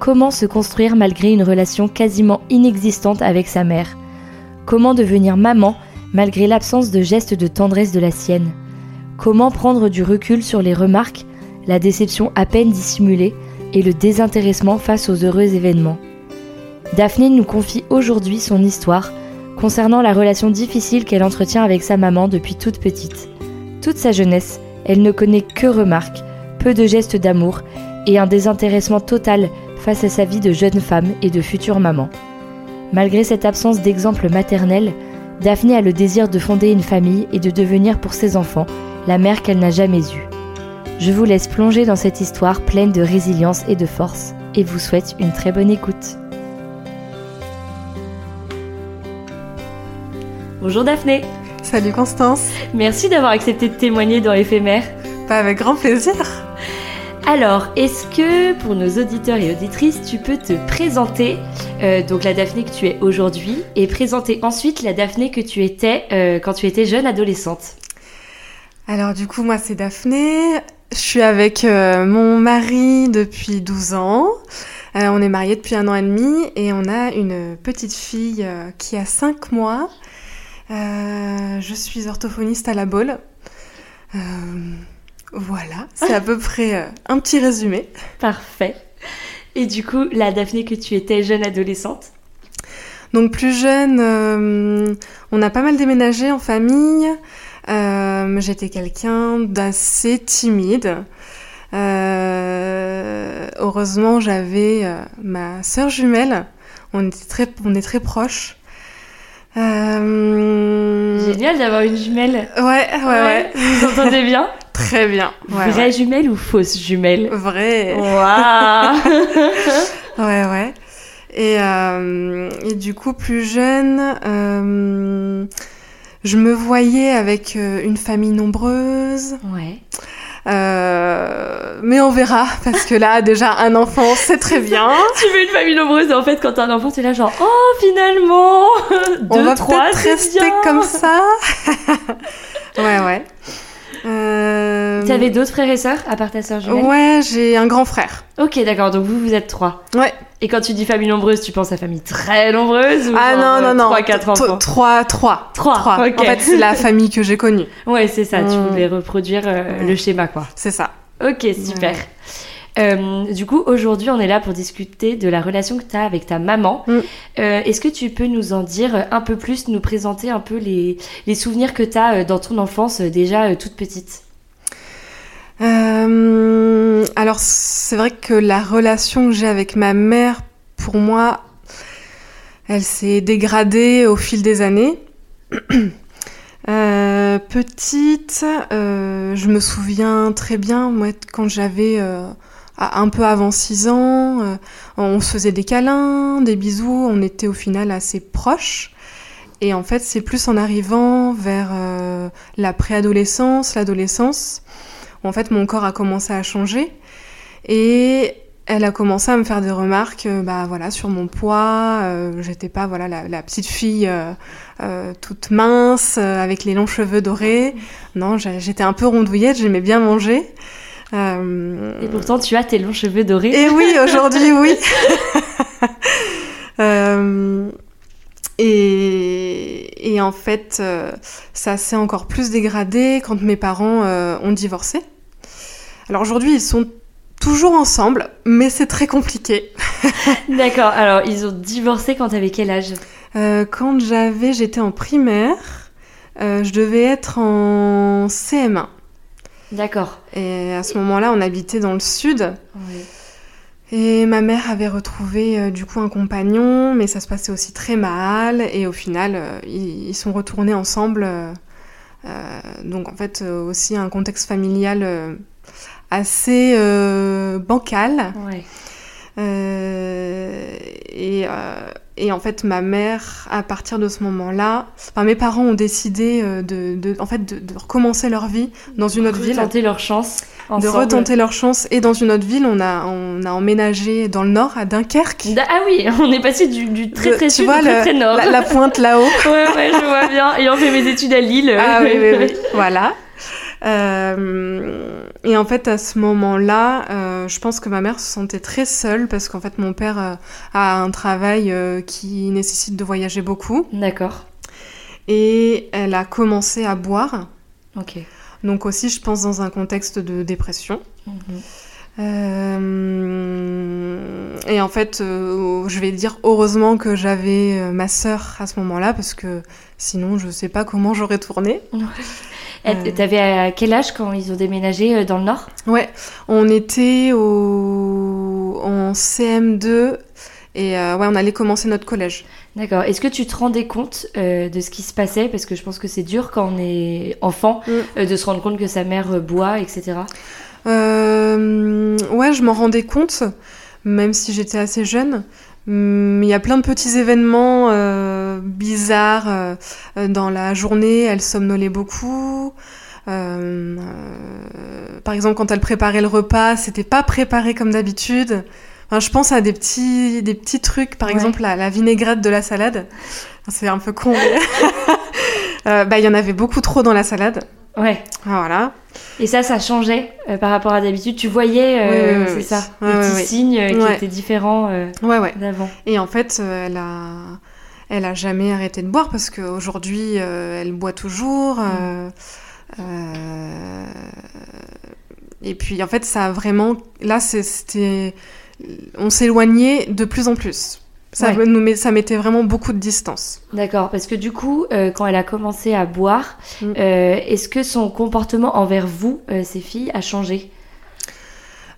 Comment se construire malgré une relation quasiment inexistante avec sa mère? Comment devenir maman malgré l'absence de gestes de tendresse de la sienne? Comment prendre du recul sur les remarques, la déception à peine dissimulée et le désintéressement face aux heureux événements? Daphné nous confie aujourd'hui son histoire concernant la relation difficile qu'elle entretient avec sa maman depuis toute petite. Toute sa jeunesse, elle ne connaît que remarques, peu de gestes d'amour et un désintéressement total face à sa vie de jeune femme et de future maman. Malgré cette absence d'exemple maternel, Daphné a le désir de fonder une famille et de devenir pour ses enfants la mère qu'elle n'a jamais eue. Je vous laisse plonger dans cette histoire pleine de résilience et de force et vous souhaite une très bonne écoute. Bonjour Daphné Salut Constance Merci d'avoir accepté de témoigner dans Éphémère. Pas avec grand plaisir alors, est-ce que pour nos auditeurs et auditrices, tu peux te présenter, euh, donc la Daphné que tu es aujourd'hui, et présenter ensuite la Daphné que tu étais euh, quand tu étais jeune adolescente Alors du coup, moi c'est Daphné, je suis avec euh, mon mari depuis 12 ans, on est mariés depuis un an et demi, et on a une petite fille qui a 5 mois. je suis orthophoniste à la Baule. Voilà, c'est à peu près euh, un petit résumé. Parfait. Et du coup, la Daphné que tu étais jeune adolescente? Donc plus jeune, euh, on a pas mal déménagé en famille. Euh, j'étais quelqu'un d'assez timide. heureusement, j'avais ma sœur jumelle. On, était très, on est très proches. Génial d'avoir une jumelle. Ouais, ouais, ouais. Vous entendez bien? Très bien. Ouais, Vraie jumelle ou fausse jumelle Vraie. Waouh Ouais, ouais. Et, euh, et, du coup, plus jeune, euh, je me voyais avec euh, une famille nombreuse. Ouais. Euh, mais on verra, parce que là, déjà, un enfant, c'est très bien. tu veux une famille nombreuse, et en fait, quand t'as un enfant, t'es là genre, oh, finalement, deux, on va peut-être rester bien. comme ça. ouais, ouais. Euh... Tu avais d'autres frères et sœurs à part ta sœur jumelle Ouais, j'ai un grand frère. Ok, d'accord. Donc vous, vous êtes trois. Ouais. Et quand tu dis famille nombreuse, tu penses à famille très nombreuse ou Ah non, non, non. 3, 4 enfants Trois, trois. Trois, ok. En fait, c'est la famille que j'ai connue. Ouais, c'est ça. Tu Mm. voulais reproduire euh, le schéma, quoi. C'est ça. Ok, super. Euh, du coup, aujourd'hui, on est là pour discuter de la relation que tu as avec ta maman. Mm. Euh, Est-ce que tu peux nous en dire un peu plus, nous présenter un peu les, les souvenirs que tu as dans ton enfance, euh, déjà euh, toute petite? Euh, alors, c'est vrai que la relation que j'ai avec ma mère, pour moi, elle s'est dégradée au fil des années. Euh, petite, euh, je me souviens très bien, moi, quand j'avais un peu avant 6 ans, euh, on se faisait des câlins, des bisous, on était au final assez proches. Et en fait, c'est plus en arrivant vers euh, la préadolescence, l'adolescence, où en fait mon corps a commencé à changer. Et elle a commencé à me faire des remarques euh, bah, voilà, sur mon poids. J'étais pas voilà, la, petite fille toute mince, avec les longs cheveux dorés. Non, j'étais un peu rondouillette, j'aimais bien manger. Euh, Et pourtant, tu as tes longs cheveux dorés. et oui, aujourd'hui, oui. Euh, et, et en fait, euh, ça s'est encore plus dégradé quand mes parents euh, ont divorcé. Alors aujourd'hui, ils sont toujours ensemble, mais c'est très compliqué. D'accord. Alors, ils ont divorcé quand t'avais quel âge? Euh, quand j'avais, j'étais en primaire, je devais être en CM1. D'accord. Et à ce moment-là, on habitait dans le sud. Et ma mère avait retrouvé euh, du coup un compagnon, mais ça se passait aussi très mal. Et au final, euh, ils, ils sont retournés ensemble. euh, donc en fait, aussi un contexte familial assez bancal. Ouais. Et, et en fait, ma mère, à partir de ce moment-là, enfin mes parents ont décidé euh, de, de- en fait, de, de recommencer leur vie dans une autre ville Retenter leur chance. de retenter leur chance et dans une autre ville on a on a emménagé dans le nord à Dunkerque Ah oui, on est passé du, du très De- très sud au très le- très nord. la, la pointe là-haut Ouais, ouais, je vois bien. Ayant fait mes études à Lille. ah oui oui oui voilà Euh, et en fait à ce moment-là euh, je pense que ma mère se sentait très seule parce qu'en fait mon père euh, a un travail qui nécessite de voyager beaucoup D'accord. et elle a commencé à boire Ok. donc aussi je pense dans un contexte de dépression Mhm. Euh, et en fait, euh, je vais dire heureusement que j'avais euh, ma sœur à ce moment-là parce que sinon, je sais pas comment j'aurais tourné. Euh. T'avais à quel âge quand ils ont déménagé euh, dans le Nord? Ouais, on était au... en CM2 et euh, ouais, on allait commencer notre collège. D'accord. Est-ce que tu te rendais compte euh, de ce qui se passait? Parce que je pense que c'est dur quand on est enfant Mm. euh, de se rendre compte que sa mère euh, boit, etc. Euh, ouais, je m'en rendais compte, même si j'étais assez jeune. Hum, Il y a plein de petits événements euh, bizarres euh, dans la journée. Elle somnolait beaucoup. Euh, euh, par exemple, quand elle préparait le repas, c'était pas préparé comme d'habitude. Enfin, je pense à des petits, des petits trucs, par Ouais. exemple la, la vinaigrette de la salade. C'est un peu con. mais- Euh, bah, il y en avait beaucoup trop dans la salade. Ouais. Ah, Voilà. Et ça, ça changeait euh, par rapport à d'habitude. Tu voyais, euh, Oui, oui, oui, c'est oui. ça, Ouais, des ouais, petits signes euh, qui Ouais. étaient différents euh, Ouais, ouais. d'avant. Et en fait, euh, elle a, elle a jamais arrêté de boire parce qu'aujourd'hui, elle boit toujours. euh, et puis, en fait, ça a vraiment. Là, c'était. On s'éloignait de plus en plus. Ça, Ouais. nous met- ça mettait vraiment beaucoup de distance. D'accord, parce que du coup, euh, quand elle a commencé à boire, Mm. euh, est-ce que son comportement envers vous, euh, ces filles, a changé?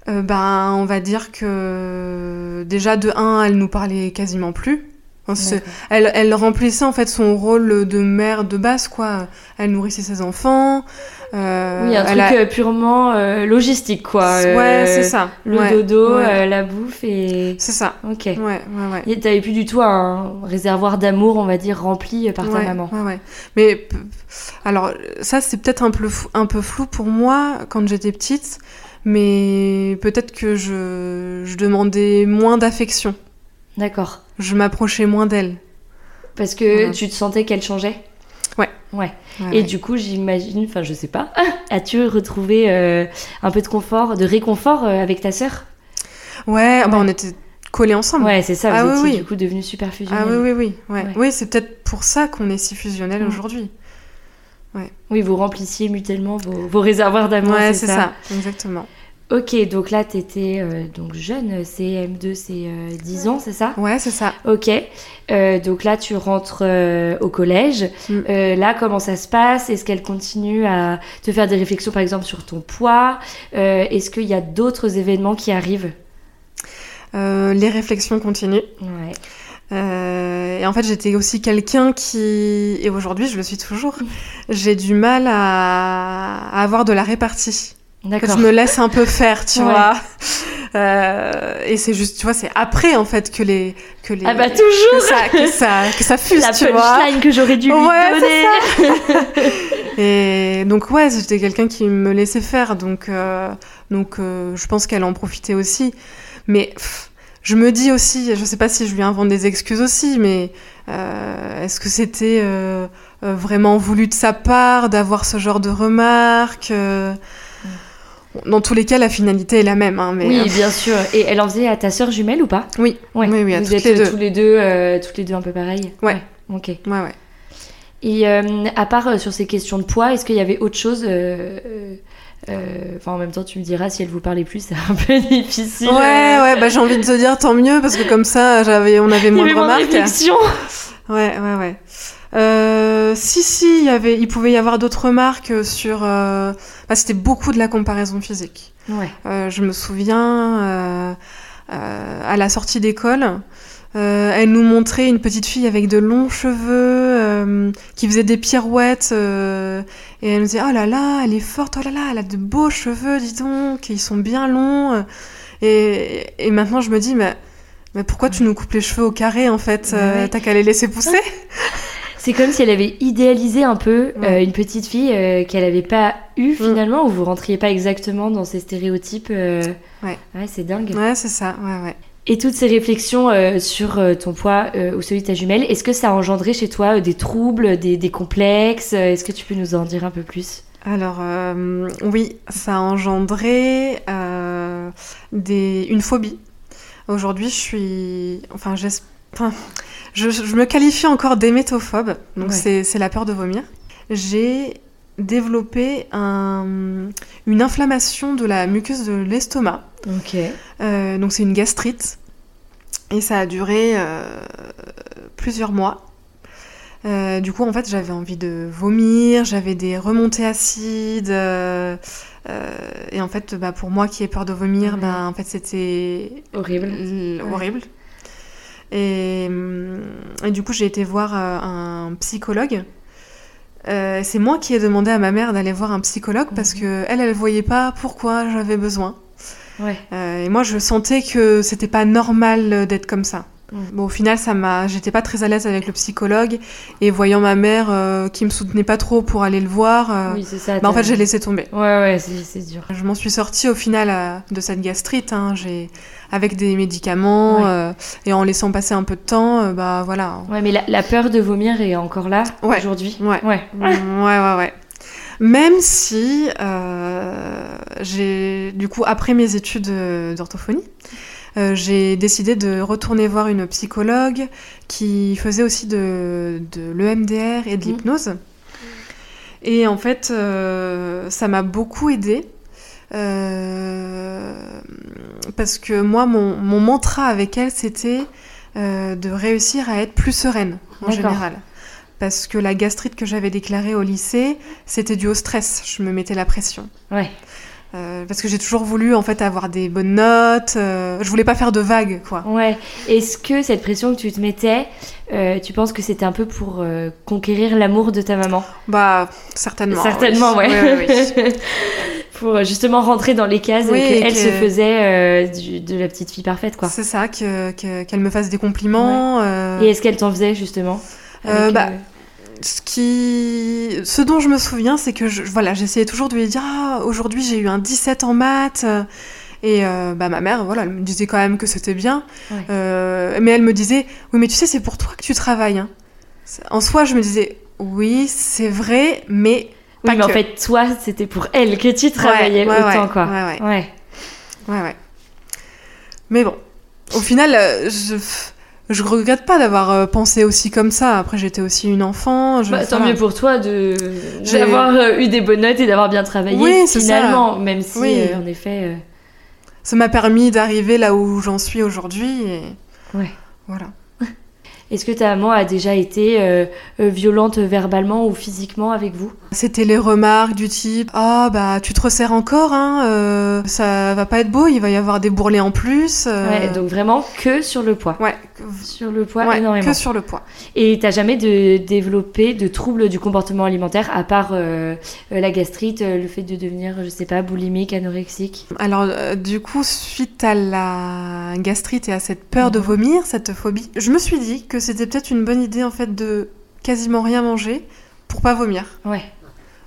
Euh, ben, on va dire que déjà de 1, elle nous parlait quasiment plus. Enfin. Elle, elle remplissait en fait son rôle de mère de base, quoi. Elle nourrissait ses enfants. euh, Oui, un truc a- euh, purement euh, logistique, quoi. Ouais, c'est ça. Le Ouais, dodo, ouais. la bouffe et... C'est ça. Ok. Ouais, ouais, ouais. Et T'avais plus du tout un réservoir d'amour, on va dire, rempli par ta Ouais, maman. Ouais, ouais. Mais alors, ça, c'est peut-être un peu, un peu flou pour moi quand j'étais petite, mais peut-être que je, je demandais moins d'affection. D'accord. Je m'approchais moins d'elle. Parce que tu te sentais qu'elle changeait? Ouais. Ouais. Ouais, Et ouais. du coup, j'imagine, enfin, je sais pas, as-tu retrouvé euh, un peu de confort, de réconfort euh, avec ta sœur? Ouais, bah, Ouais. on était collés ensemble. Ouais, c'est ça, vous Ah oui, étiez oui. du coup devenus super fusionnels. Ah oui, oui, oui. Ouais. Ouais. Oui, c'est peut-être pour ça qu'on est si fusionnels aujourd'hui. Oui, vous remplissiez mutuellement vos, vos réservoirs d'amour, ouais, c'est c'est ça. ça. Exactement. Ok, donc là, t'étais euh, donc jeune, CM2, c'est euh, 10 ans, c'est ça? Ouais, c'est ça. Ok, Euh, donc là, tu rentres euh, au collège. Mm. Euh, là, comment ça se passe? Est-ce qu'elle continue à te faire des réflexions, par exemple, sur ton poids? Est-ce qu'il y a d'autres événements qui arrivent? Les réflexions continuent. Ouais. Euh, et en fait, j'étais aussi quelqu'un qui, et aujourd'hui, je le suis toujours, j'ai du mal à, à avoir de la répartie. D'accord. Je me laisse un peu faire, tu Ouais. vois. Euh, et c'est juste, tu vois, c'est après, en fait, que les, que les, Ah bah que toujours ça, que ça, que ça fuse, La tu vois. punchline que j'aurais dû lui Ouais, donner. Et donc ouais, j'étais quelqu'un qui me laissait faire, donc euh, donc euh, je pense qu'elle en profitait aussi. Mais je me dis aussi, je sais pas si je lui invente des excuses aussi, mais est-ce que c'était vraiment voulu de sa part d'avoir ce genre de remarques dans tous les cas, la finalité est la même. Hein, mais, oui, bien sûr. Et elle en faisait à ta sœur jumelle ou pas? Oui. oui, oui, à Vous êtes les deux. tous les deux, toutes les deux un peu pareil? Ouais. Ok. Ouais, ouais. Et euh, à part euh, sur ces questions de poids, est-ce qu'il y avait autre chose euh, Enfin, en même temps, tu me diras si elle vous parlait plus, c'est un peu difficile. Ouais, ouais, bah j'ai envie de te dire tant mieux parce que comme ça, j'avais, on avait moins de remarques. Ouais, ouais, ouais. Si, si, il y avait, il pouvait y avoir d'autres remarques sur. Bah, c'était beaucoup de la comparaison physique. Ouais. je me souviens à la sortie d'école. Euh, elle nous montrait une petite fille avec de longs cheveux euh, qui faisait des pirouettes euh, et elle nous disait oh là là elle est forte oh là là elle a de beaux cheveux dis donc ils sont bien longs et, et maintenant je me dis mais, mais pourquoi tu nous coupes les cheveux au carré en fait t'as qu'à les laisser pousser C'est comme si elle avait idéalisé un peu une petite fille qu'elle n'avait pas eue mm. finalement, ou vous rentriez pas exactement dans ces stéréotypes. Ouais, ouais c'est dingue. Ouais, c'est ça, ouais, ouais. Et toutes ces réflexions euh, sur euh, ton poids euh, ou celui de ta jumelle, est-ce que ça a engendré chez toi des troubles, des, complexes Est-ce que tu peux nous en dire un peu plus? Alors oui, ça a engendré des... une phobie. Aujourd'hui, je suis, enfin, enfin je, je, me qualifie encore d'émétophobe, donc c'est la peur de vomir. J'ai développé un... une inflammation de la muqueuse de l'estomac. Ok. donc c'est une gastrite. Et ça a duré euh, plusieurs mois. Euh, du coup, en fait, j'avais envie de vomir, j'avais des remontées acides. Euh, et en fait, bah, pour moi qui ai peur de vomir, bah, en fait, c'était horrible. horrible. Et, et, du coup, j'ai été voir un psychologue. c'est moi qui ai demandé à ma mère d'aller voir un psychologue parce mhm. que elle, elle voyait pas pourquoi j'avais besoin. Euh, et moi, je sentais que c'était pas normal d'être comme ça. Bon, au final, ça m'a, j'étais pas très à l'aise avec le psychologue et voyant ma mère euh, qui me soutenait pas trop pour aller le voir, euh, oui, ça, bah, en fait, j'ai laissé tomber. Ouais, ouais, c'est dur. Je m'en suis sortie au final de cette gastrite, hein, j'ai avec des médicaments et en laissant passer un peu de temps, bah voilà. Ouais, mais la, la, peur de vomir est encore là aujourd'hui? Ouais. Ouais. ouais, ouais, ouais. Même si euh, j'ai, du coup, après mes études d'orthophonie, euh, j'ai décidé de retourner voir une psychologue qui faisait aussi de, de l'EMDR et de mmh. l'hypnose. Et en fait, euh, ça m'a beaucoup aidé. parce que moi, mon, mon, mantra avec elle, c'était de réussir à être plus sereine en général parce que la gastrite que j'avais déclarée au lycée, c'était dû au stress. Je me mettais la pression. Ouais. Euh, parce que j'ai toujours voulu en fait avoir des bonnes notes. Euh, je voulais pas faire de vagues, quoi. Ouais. Est-ce que cette pression que tu te mettais, euh, tu penses que c'était un peu pour conquérir l'amour de ta maman? Bah certainement. Certainement, ouais. pour justement rentrer dans les cases qu'elle se faisait de la petite fille parfaite, quoi. C'est ça, qu'elle me fasse des compliments. Et est-ce qu'elle t'en faisait justement? Bah, ce qui, ce dont je me souviens, c'est que je, voilà, j'essayais toujours de lui dire ah, aujourd'hui j'ai eu un 17 en maths. Et euh, bah, ma mère, voilà, elle me disait quand même que c'était bien. Euh, mais elle me disait oui, mais tu sais, c'est pour toi que tu travailles. Hein. En soi, je me disais oui, c'est vrai, mais. Pas oui, mais en fait, toi, c'était pour elle que tu travaillais autant, quoi. Ouais ouais. ouais, ouais. Mais bon, au final, euh, je je regrette pas d'avoir euh, pensé aussi comme ça. Après, j'étais aussi une enfant. Bah, tant mieux pour toi de d'avoir euh, eu des bonnes notes et d'avoir bien travaillé oui, finalement, ça. même si euh, en effet. Ça m'a permis d'arriver là où j'en suis aujourd'hui. Et... Ouais. Voilà. Est-ce que ta maman a déjà été euh, euh, violente verbalement ou physiquement avec vous? C'était les remarques du type Ah bah tu te resserres encore, hein, euh, ça va pas être beau, il va y avoir des bourrelets en plus. Ouais, donc vraiment que sur le poids. Ouais. Sur le poids énormément. Que sur le poids. Et t'as jamais de, développé de troubles du comportement alimentaire à part la gastrite, le fait de devenir, je sais pas, boulimique, anorexique? Alors du coup, suite à la gastrite et à cette peur de mhm. vomir, cette phobie, je me suis dit que c'était peut-être une bonne idée en fait de quasiment rien manger pour pas vomir. Ouais.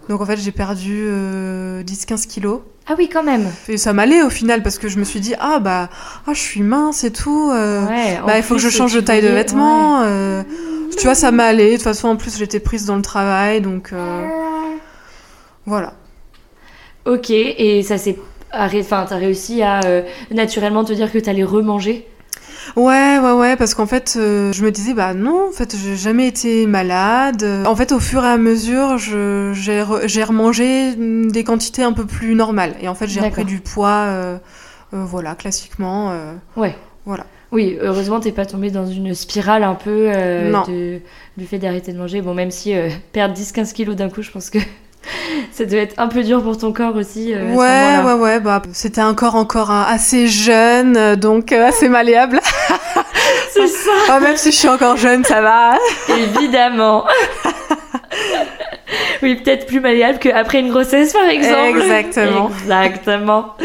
Donc en fait, j'ai perdu 10-15 kilos. Ah oui, quand même. Et ça m'allait au final parce que je me suis dit ah bah ah, je suis mince et tout. Ouais, en bah il faut que je change de taille de vêtements. euh, tu vois ça m'allait. De toute façon en plus j'étais prise dans le travail donc euh, voilà. Ok, et ça s'est arrêté. Enfin, t'as réussi à euh, naturellement te dire que t'allais remanger? Ouais, ouais, ouais, parce qu'en fait, euh, je me disais, bah non, en fait, j'ai jamais été malade. En fait, au fur et à mesure, je- j'ai re- j'ai remangé des quantités un peu plus normales. Et en fait, j'ai repris du poids, euh, euh, voilà, classiquement. euh, Ouais. Voilà. Oui, heureusement, t'es pas tombé dans une spirale un peu euh, de- du fait d'arrêter de manger. Bon, même si euh, perdre 10-15 kilos d'un coup, je pense que ça doit être un peu dur pour ton corps aussi. euh, ouais, ouais, ouais, bah, c'était un corps encore hein, assez jeune, euh, donc euh, assez malléable. C'est ça Oh, même si je suis encore jeune, ça va. Évidemment. oui, peut-être plus malléable qu'après une grossesse, par exemple. Exactement. Exactement.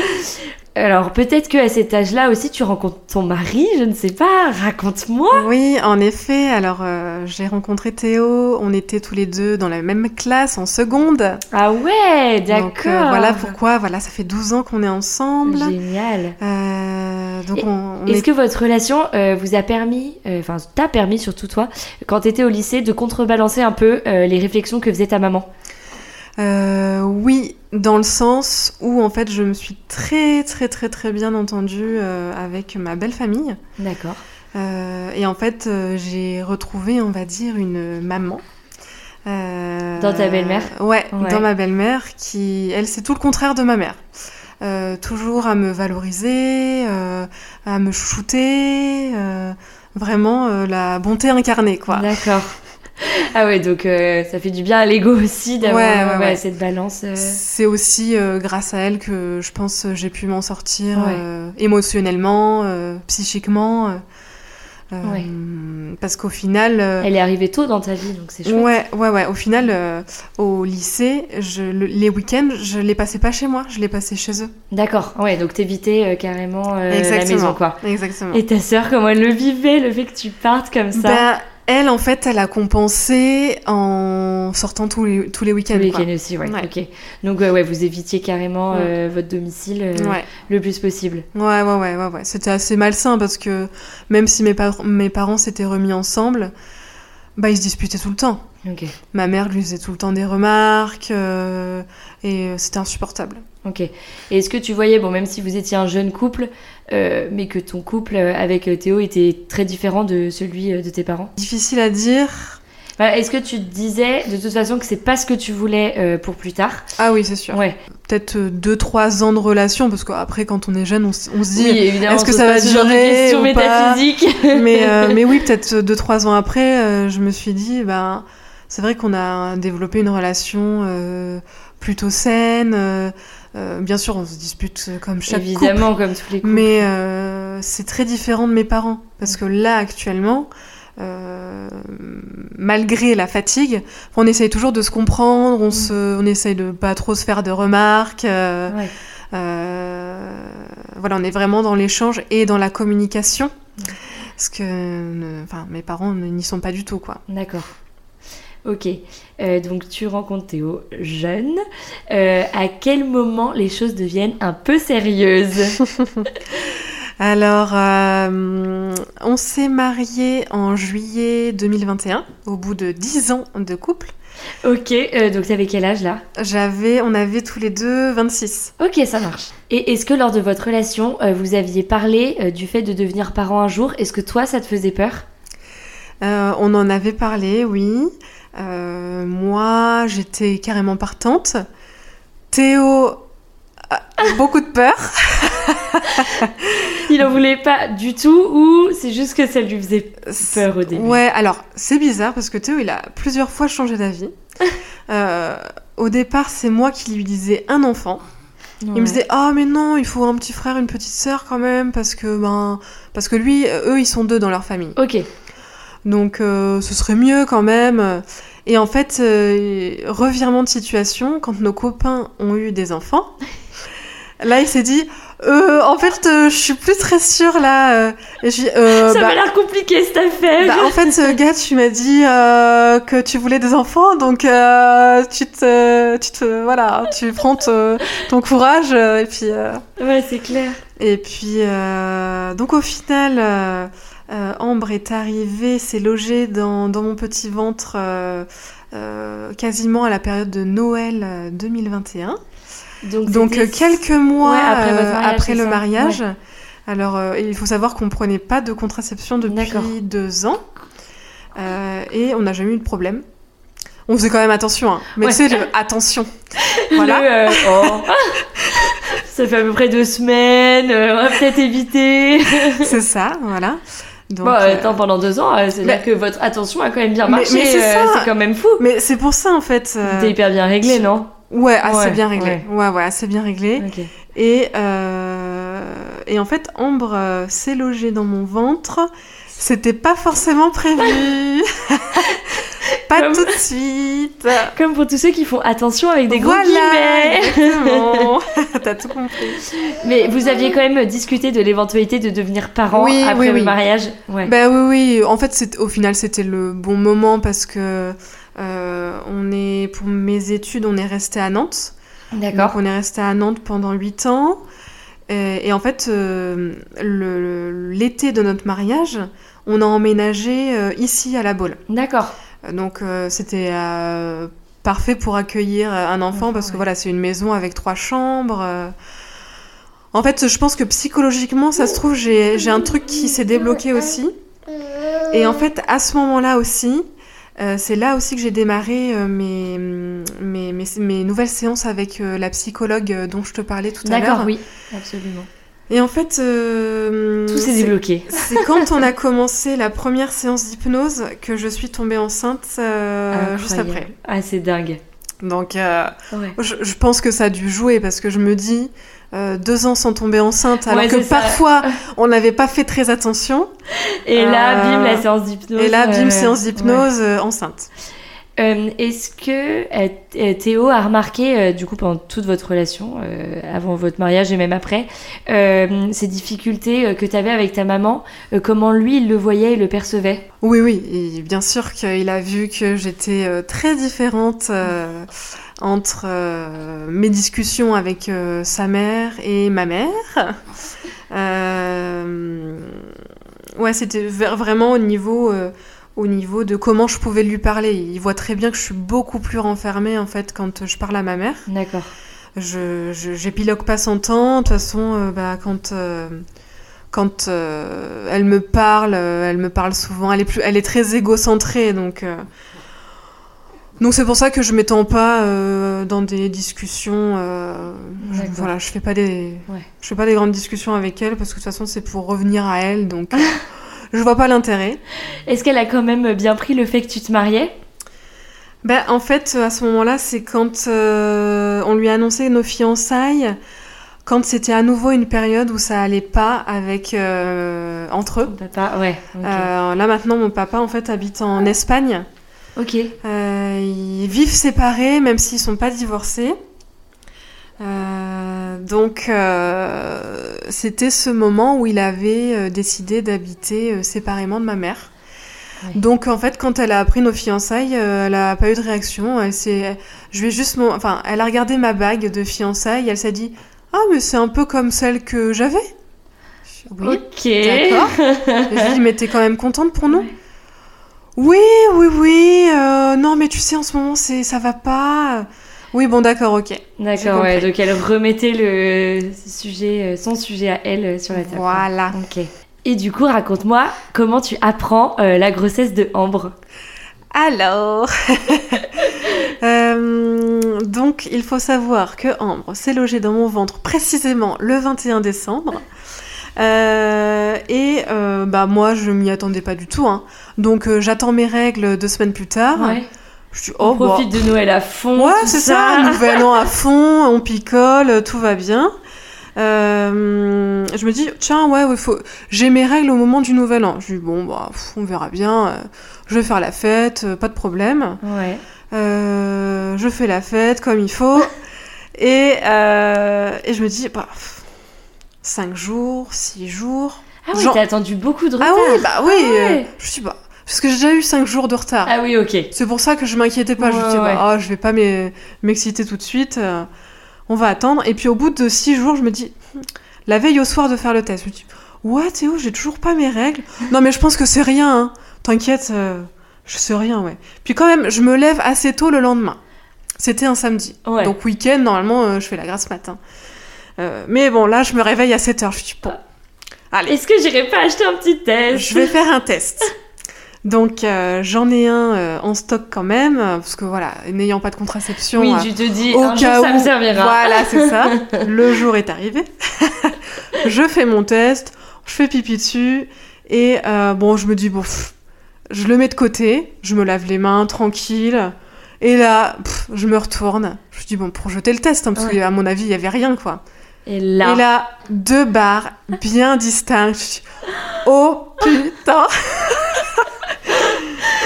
Alors, peut-être qu'à cet âge-là aussi, tu rencontres ton mari, je ne sais pas. Raconte-moi. Oui, en effet. Alors, euh, j'ai rencontré Théo. On était tous les deux dans la même classe en seconde. Ah ouais, d'accord. Euh, voilà pourquoi, voilà, ça fait 12 ans qu'on est ensemble. Génial. Euh, donc Et- on, on Est-ce est... que votre relation vous a permis, enfin, t'a permis surtout toi, quand t'étais au lycée, de contrebalancer un peu les réflexions que faisait ta maman? Euh, oui, dans le sens où en fait je me suis très très très très bien entendue euh, avec ma belle famille. D'accord. Euh, et en fait euh, j'ai retrouvé, on va dire, une maman. Dans ta belle-mère ouais, Ouais. dans ma belle-mère qui, elle, c'est tout le contraire de ma mère. Toujours à me valoriser, à me chouchouter, euh, vraiment la bonté incarnée, quoi. D'accord. Ah ouais, donc euh, ça fait du bien à l'ego aussi d'avoir Ouais, ouais, euh, ouais. cette balance. euh. C'est aussi euh, grâce à elle que je pense j'ai pu m'en sortir émotionnellement, psychiquement. Parce qu'au final, Elle est arrivée tôt dans ta vie, donc c'est chouette. ouais, ouais, ouais. Au final, au lycée, je, le- les week-ends, je les passais pas chez moi, je les passais chez eux. D'accord. Ouais, donc t'évitais carrément la Exactement. maison, quoi. Exactement. Et ta sœur, comment elle le vivait, le fait que tu partes comme ça? Ben, elle, en fait, elle a compensé en sortant tous les, tous les week-ends. Le quoi. week-end aussi, ouais. Ouais. Ok. Donc ouais, ouais, vous évitiez carrément Ouais. euh, votre domicile euh, le plus possible. Ouais, ouais, ouais, ouais, ouais. C'était assez malsain parce que même si mes, par- mes parents s'étaient remis ensemble, bah ils se disputaient tout le temps. Ok. Ma mère lui faisait tout le temps des remarques euh, et euh, c'était insupportable. Ok. Et est-ce que tu voyais, bon, même si vous étiez un jeune couple, euh, mais que ton couple avec Théo était très différent de celui de tes parents? Difficile à dire. Est-ce que tu te disais de toute façon que c'est pas ce que tu voulais euh, pour plus tard? Ah oui, c'est sûr. Ouais. Peut-être 2-3 ans de relation parce qu'après, quand on est jeune, on, se dit. évidemment. est-ce que ça va durer ou pas? mais, euh, mais oui, peut-être 2-3 ans après, euh, je me suis dit, ben, c'est vrai qu'on a développé une relation euh, plutôt saine. euh, euh, bien sûr, on se dispute comme chaque couple. Évidemment, comme tous les couples. Mais euh, c'est très différent de mes parents. Parce que là, actuellement, malgré la fatigue, on essaye toujours de se comprendre, on, se, on essaye de pas trop se faire de remarques. Ouais. voilà, on est vraiment dans l'échange et dans la communication. Parce que euh, enfin, mes parents n'y sont pas du tout, quoi. D'accord. Ok. Euh, donc tu rencontres Théo jeune. Euh, à quel moment les choses deviennent un peu sérieuses Alors, euh, on s'est mariés en juillet 2021, au bout de 10 ans de couple. Ok. euh, donc t'avais quel âge là? J'avais, on avait tous les deux 26. Ok, ça marche. Et est-ce que lors de votre relation, euh, vous aviez parlé du fait de devenir parent un jour? Est-ce que toi, ça te faisait peur? On en avait parlé, oui. Euh, moi, j'étais carrément partante. Théo beaucoup de peur. Il en voulait pas du tout ou c'est juste que ça lui faisait peur au début? Ouais, alors c'est bizarre parce que Théo, il a plusieurs fois changé d'avis. Euh, au départ, c'est moi qui lui disais un enfant. Il me disait ah mais non, il faut un petit frère, une petite sœur quand même parce que ben parce que lui, eux, ils sont deux dans leur famille. Ok. Donc euh, ce serait mieux quand même. Et en fait, euh, revirement de situation, quand nos copains ont eu des enfants, là il s'est dit Euh, en fait, euh, je suis plus très sûre là. euh, et je dis, Ça bah, m'a l'air compliqué cette affaire. bah, en fait, gars, tu m'as dit que tu voulais des enfants, donc tu te, tu te, voilà, tu prends te- ton courage et puis. Ouais, c'est clair. Et puis, donc au final, euh, Ambre est arrivée, s'est logée dans, dans mon petit ventre euh, euh, quasiment à la période de Noël euh, 2021. Donc, quelques mois Ouais, après mariage, le ça mariage. Alors, il faut savoir qu'on prenait pas de contraception depuis deux ans et on n'a jamais eu de problème. On faisait quand même attention, hein. mais Ouais. tu sais, le attention. Le, Voilà. euh, oh. Ça fait à peu près deux semaines, on va peut-être éviter. C'est ça, voilà. Donc, bon, euh, attends, pendant deux ans, euh, c'est-à-dire mais- que votre attention a quand même bien Mais- marché. mais c'est euh, ça. c'est quand même fou. Mais c'est pour ça en fait. euh, T'es hyper bien réglé, non? Ouais, assez Ouais, bien réglé. ouais. Ouais, ouais, assez bien réglé. Et, euh, et en fait, Ambre euh, s'est logée dans mon ventre. C'était pas forcément prévu. pas Comme- tout de suite. Comme pour tous ceux qui font attention avec des gros voilà. T'as tout compris. Mais vous aviez quand même discuté de l'éventualité de devenir parent Oui, après oui, le oui. mariage. Ouais. Bah oui, oui. En fait, au final, c'était le bon moment parce que euh, on est pour mes études, on est resté à Nantes. D'accord. on est resté à Nantes pendant 8 ans. Et, et en fait, euh, l'été de notre mariage, on a emménagé euh, ici à La Baule. D'accord. Donc euh, c'était euh, parfait pour accueillir euh, un enfant parce que voilà, c'est une maison avec trois chambres. En fait, je pense que psychologiquement, ça se trouve, j'ai un truc qui s'est débloqué aussi. Et en fait, à ce moment-là aussi, euh, c'est là aussi que j'ai démarré euh, mes, mes, mes, mes nouvelles séances avec euh, la psychologue dont je te parlais tout à l'heure. D'accord, oui, absolument. Et en fait, euh, Tout s'est débloqué. c'est quand on a commencé la première séance d'hypnose que je suis tombée enceinte euh, juste après. Ah, c'est dingue. Donc, euh, Ouais. je, je pense que ça a dû jouer parce que je me dis, deux ans sans tomber enceinte, alors Ouais, que ça. parfois on n'avait pas fait très attention. Et là, bim, la séance d'hypnose. Et là, bim, séance d'hypnose enceinte. Euh, Est-ce que euh, euh, Théo a remarqué, euh, du coup, pendant toute votre relation, euh, avant votre mariage et même après, euh, ces difficultés que tu avais avec ta maman, comment lui, il le voyait et le percevait? Oui, oui, et bien sûr qu'il a vu que j'étais très différente entre mes discussions avec sa mère et ma mère. Ouais, c'était vraiment au niveau, au niveau de comment je pouvais lui parler. Il voit très bien que je suis beaucoup plus renfermée en fait quand je parle à ma mère. D'accord. Je, je j'épilogue pas son temps. De toute façon, euh, bah, quand euh, quand euh, elle me parle, elle me parle souvent. Elle est plus, elle est très égocentrée, donc donc c'est pour ça que je m'étends pas dans des discussions. je, voilà, je fais pas des, Ouais. je fais pas des grandes discussions avec elle parce que de toute façon c'est pour revenir à elle, donc je vois pas l'intérêt. Est-ce qu'elle a quand même bien pris le fait que tu te mariais? Ben, en fait, à ce moment-là, c'est quand euh, on lui a annoncé nos fiançailles, quand c'était à nouveau une période où ça allait pas avec euh, entre eux. Papa, ouais. Euh, là maintenant, mon papa en fait habite en Espagne. Ok. Ils vivent séparés, même s'ils sont pas divorcés. Donc euh, c'était ce moment où il avait euh, décidé d'habiter euh, séparément de ma mère. Donc en fait, quand elle a appris nos fiançailles, euh, elle a pas eu de réaction. Elle s'est, je vais juste, mon- enfin, elle a regardé ma bague de fiançailles. Elle s'est dit, ah mais c'est un peu comme celle que j'avais. Oui. Ok. D'accord. Je lui dis, mais t'es quand même contente pour nous? Oui, oui, oui. euh, non, mais tu sais, en ce moment, c'est, ça va pas. Oui, bon, d'accord, ok. D'accord, ouais. Donc elle remettait le sujet, euh, son sujet à elle euh, sur la table. Voilà. Ok. Et du coup, raconte-moi comment tu apprends euh, la grossesse de Ambre. Alors, Euh, donc il faut savoir que Ambre s'est logée dans mon ventre précisément le 21 décembre. Euh, et bah moi je m'y attendais pas du tout. hein. Donc j'attends mes règles deux semaines plus tard. Ouais. Je On oh bah, profite de Noël à fond. Ouais, c'est ça. Nouvel an à fond, on picole, tout va bien. Euh, je me dis, tiens, ouais, ouais, faut... j'ai mes règles au moment du nouvel an. Je dis, bon, bah, pff, on verra bien. euh, je vais faire la fête, euh, pas de problème. Ouais. Euh, je fais la fête comme il faut. et, euh, et je me dis, bah, pff, 5 jours, 6 jours. Ah oui, Genre- t'as attendu beaucoup de retard. Ah oui, bah oui, Ah ouais. je sais pas. Parce que j'ai déjà eu 5 jours de retard. Ah oui, ok. C'est pour ça que je m'inquiétais pas. je me disais, ouais. oh, je vais pas m'e- m'exciter tout de suite. euh, on va attendre. Et puis au bout de 6 jours, je me dis, la veille au soir de faire le test, je me dis, ouais, Théo, j'ai toujours pas mes règles. Non, mais je pense que c'est rien. hein. T'inquiète, euh, je sais rien, ouais. Puis quand même, je me lève assez tôt le lendemain. C'était un samedi. Ouais. Donc week-end, normalement, euh, je fais la grasse matin. Euh, mais bon, là, je me réveille à 7 heures. Je me dis, bon, allez. Est-ce que j'irais pas acheter un petit test? Je vais faire un test. Donc euh, j'en ai un euh, en stock quand même, euh, parce que voilà, n'ayant pas de contraception, Oui, tu te dis, au un jour cas ça où, me servira. voilà, c'est ça. Le jour est arrivé. je fais mon test, je fais pipi dessus, et euh, bon, je me dis bon, pff, je le mets de côté, je me lave les mains tranquille, et là, pff, je me retourne, je me dis bon, pour jeter le test, hein, parce Ouais. qu'à mon avis, il y avait rien quoi. Et là, Et là, deux barres bien distinctes. Je dis, oh putain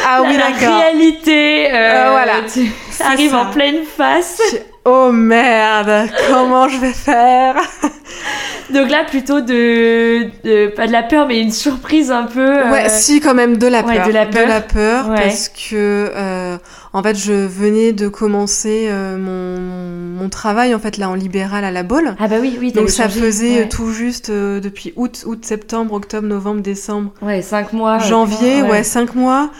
Ah oui, la réalité, euh, Euh, voilà. tu arrives en pleine face. Oh merde, comment je vais faire? Donc là, plutôt de, de- pas de la peur, mais une surprise un peu. Ouais, euh, si, quand même, de la ouais, peur. de la peur. peur, Ouais. parce que, euh, en fait, je venais de commencer euh, mon, mon travail, en fait, là, en libéral à la Baule. Ah bah oui, oui. Donc ça changé, faisait ouais. tout juste euh, depuis août, août, septembre, octobre, novembre, décembre, Ouais, 5 mois. euh, Janvier, ouais. ouais, 5 mois.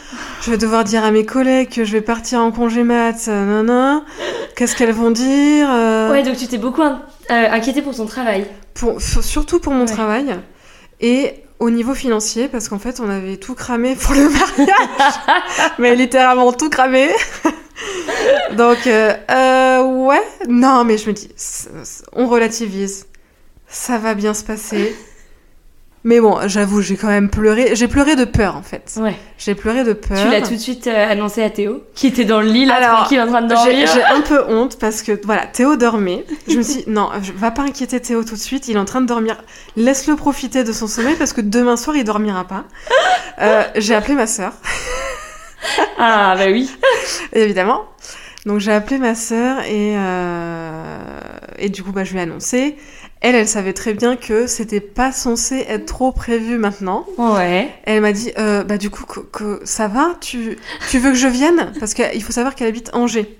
Je vais devoir dire à mes collègues que je vais partir en congé mat, euh, nanana. Qu'est-ce qu'elles vont dire euh, Ouais, donc tu t'es beaucoup in- euh, inquiété pour ton travail. pour, Surtout pour mon Ouais. travail. Et au niveau financier, parce qu'en fait, on avait tout cramé pour le mariage. mais littéralement tout cramé. Donc, euh, euh, ouais. Non, mais je me dis, on relativise. Ça va bien se passer. Mais bon, j'avoue, j'ai quand même pleuré. J'ai pleuré de peur, en fait. Ouais. J'ai pleuré de peur. Tu l'as tout de suite euh, annoncé à Théo, qui était dans le lit là, Alors, tranquille en train de dormir. j'ai un peu honte parce que voilà, Théo dormait. Je me suis dit, non, va pas inquiéter Théo tout de suite, il est en train de dormir. Laisse-le profiter de son sommeil parce que demain soir il dormira pas. Euh, j'ai appelé ma sœur, Ah bah oui. évidemment. Donc j'ai appelé ma sœur et, euh, et du coup bah, je lui ai annoncé. Elle, elle savait très bien que c'était pas censé être trop prévu maintenant. Ouais. Elle m'a dit, euh, bah du coup, que, que ça va tu, tu veux que je vienne? Parce qu'il faut savoir qu'elle habite Angers.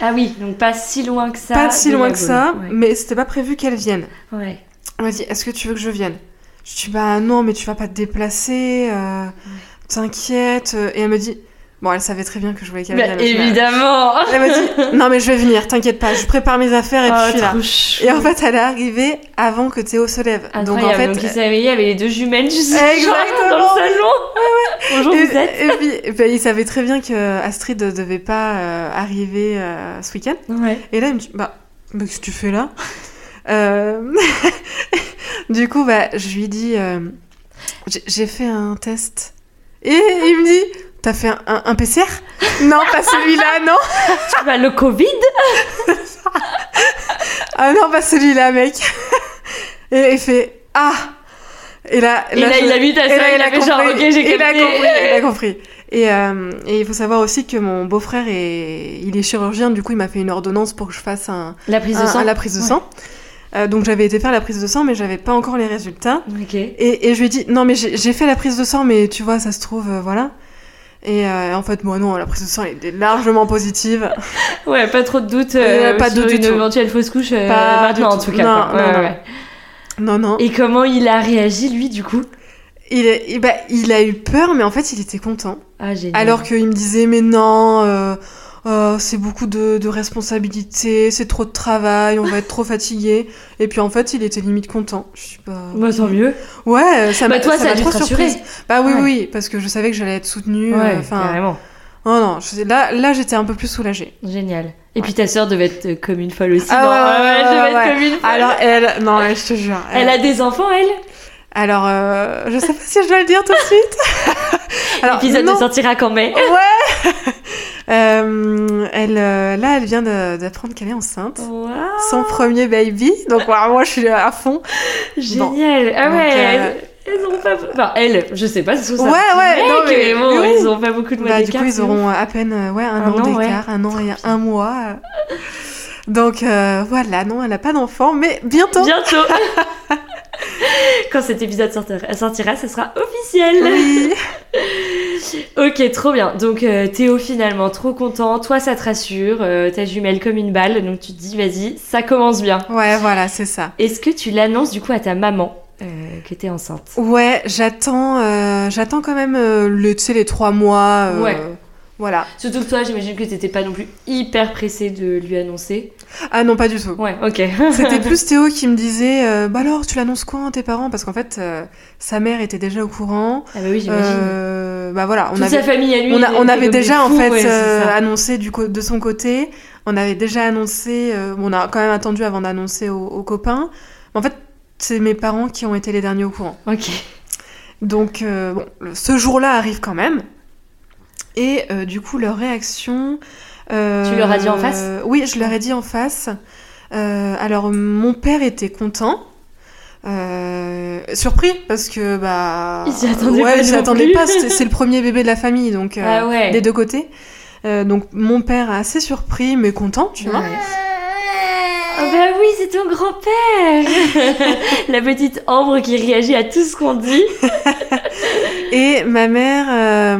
Ah oui, donc pas si loin que ça. pas si loin que ça, Gaule. mais c'était pas prévu qu'elle vienne. Ouais. ouais. Elle m'a dit, est-ce que tu veux que je vienne? Je dis, bah non, mais tu vas pas te déplacer, euh, t'inquiète. Et elle me dit, bon, elle savait très bien que je voulais qu'elle Bah, vienne. final. évidemment. Elle m'a dit, non, mais je vais venir, t'inquiète pas, je prépare mes affaires et puis je Oh, suis là. Et en fait, elle est arrivée avant que Théo se lève. Donc en fait, Donc il s'est réveillé, avait les deux jumelles juste Exactement. dans le salon. Bonjour, et, vous êtes et puis, il savait très bien que Astrid ne devait pas euh, arriver euh, ce week-end. Ouais. Et là, il me dit, bah, bah, qu'est-ce que tu fais là? Euh, Du coup, bah, je lui dis, euh, j'ai fait un test. Et il me dit, t'as fait un, un- un PCR Non, pas celui-là, non Bah, le Covid? Ah non, pas celui-là, mec Et il fait, ah Et là, Et là, je- il a vu ta là, il a fait genre, ok, j'ai il a compris, il a compris. Et, euh, et il faut savoir aussi que mon beau-frère est, il est chirurgien, du coup il m'a fait une ordonnance pour que je fasse un, La prise de un- sang la prise de Ouais. sang. Euh, donc j'avais été faire la prise de sang, mais j'avais pas encore les résultats. Et, et je lui ai dit non mais j'ai j'ai fait la prise de sang, mais tu vois ça se trouve euh, voilà. Et euh, en fait moi non, la prise de sang elle était largement positive. Ouais, pas trop de a euh, pas de sur doute une tout. éventuelle fausse couche euh, Pas maintenant en tout cas. Non, quoi. non, Ouais, non. ouais. Non non. Et comment il a réagi lui du coup? Il, est- bah, il a eu peur, mais en fait il était content. Ah génial. Alors qu'il me disait mais non. Euh, c'est beaucoup de, de responsabilités, c'est trop de travail, on va être trop fatigué. Et puis en fait, il était limite content. Je suis pas. Bah tant mieux. Ouais, ça Bah m'a toi ça ça a m'a dû trop te surprise. Bah oui, Ouais. oui, parce que je savais que j'allais être soutenue. euh, Ouais, Enfin, carrément. non, non, je- là, là j'étais un peu plus soulagée. Génial. Et puis ta sœur devait être comme une folle aussi. Ah non ouais, ouais, elle ouais, être comme une folle. Alors elle, non, elle, je te jure. Elle a des enfants, elle? Alors, euh, je sais pas si je dois le dire tout de suite. Alors, L'épisode ne sortira qu'en mai. Ouais. Euh, elle, euh, là, elle vient d'apprendre qu'elle est enceinte. Waouh, Son premier baby. Donc, moi, je suis à fond. génial. Ah Donc, ouais, euh, elles, elles ont pas... Enfin, elles, je sais pas, ce sont Ouais, ouais, non, mais- bon, oui. ils ont pas beaucoup de mois Bah, du coup, ils c'est auront à peine ouais, un, Un an an, ouais. d'écart, un an et un mois. Donc, euh, voilà, non, elle n'a pas d'enfant, mais bientôt. Bientôt. Quand cet épisode sortira, sortira ce sera officiel. Oui. ok, trop bien. Donc euh, Théo finalement trop content. Toi, ça te rassure. euh, ta jumelle comme une balle. Donc tu te dis, vas-y, ça commence bien. Ouais, voilà, c'est ça. Est-ce que tu l'annonces du coup à ta maman euh, que t'es enceinte? Ouais, j'attends, euh, j'attends quand même euh, le, tu sais, les trois mois. Ouais. Voilà. Surtout que toi, j'imagine que t'étais pas non plus hyper pressée de lui annoncer. Ah non, pas du tout. Ouais, ok. C'était plus Théo qui me disait euh, Bah alors, tu l'annonces quand à tes parents? Parce qu'en fait, euh, sa mère était déjà au courant. Ah bah oui, j'imagine. Euh, bah voilà, on Toute avait, sa famille à lui. on, a- avait déjà en fait ouais, euh, annoncé du de son côté. On avait déjà annoncé. on a quand même attendu avant d'annoncer aux, aux copains. En fait, c'est mes parents qui ont été les derniers au courant. Ok. Donc, bon, ce jour-là arrive quand même. Et euh, du coup, leur réaction. euh, Tu leur as dit en face? Oui, je leur ai dit en face. Euh, alors, mon père était content. Euh, surpris parce que bah Il s'y attendait ouais, pas il s'y non attendait plus. pas c'est le premier bébé de la famille donc euh, Ah ouais. des deux côtés Euh, donc mon père assez surpris mais content tu vois Ouais. Ah bah oui, c'est ton grand-père La petite Ambre qui réagit à tout ce qu'on dit. et ma mère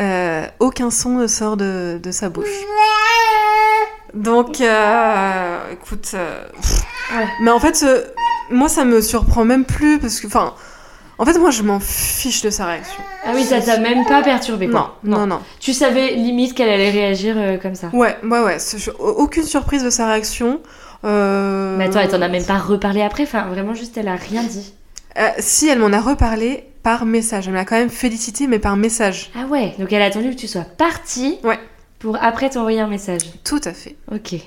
euh, aucun son ne sort de, de sa bouche donc euh, écoute euh. Ouais. mais en fait moi ça me surprend même plus parce que enfin en fait moi je m'en fiche de sa réaction Ah oui, ça t'a même pas perturbé non, quoi. non non Tu savais limite qu'elle allait réagir comme ça. ouais ouais ouais aucune surprise de sa réaction. Mais attends, elle t'en a même pas reparlé après, enfin vraiment juste elle a rien dit. Euh, si elle m'en a reparlé par message. Elle m'a quand même félicité mais par message. Ah ouais, donc elle a attendu que tu sois partie Ouais. pour après t'envoyer un message. tout à fait. Ok.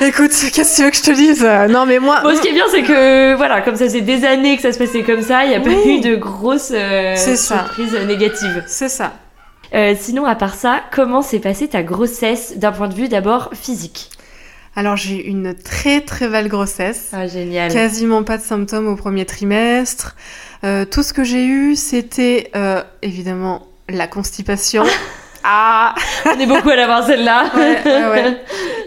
écoute qu'est-ce que tu veux que je te dise? Non mais moi Bon, ce qui est bien, c'est que voilà, comme ça, c'est des années que ça se passait comme ça, il n'y a pas eu de grosses euh, surprises négatives. c'est ça. Euh, sinon, à part ça, comment s'est passée ta grossesse d'un point de vue d'abord physique? Alors j'ai eu une très très belle grossesse. Ah, génial. Quasiment pas de symptômes au premier trimestre. Euh, tout ce que j'ai eu, c'était euh, évidemment la constipation. ah On est beaucoup à l'avoir celle-là. Ouais, ouais, ouais.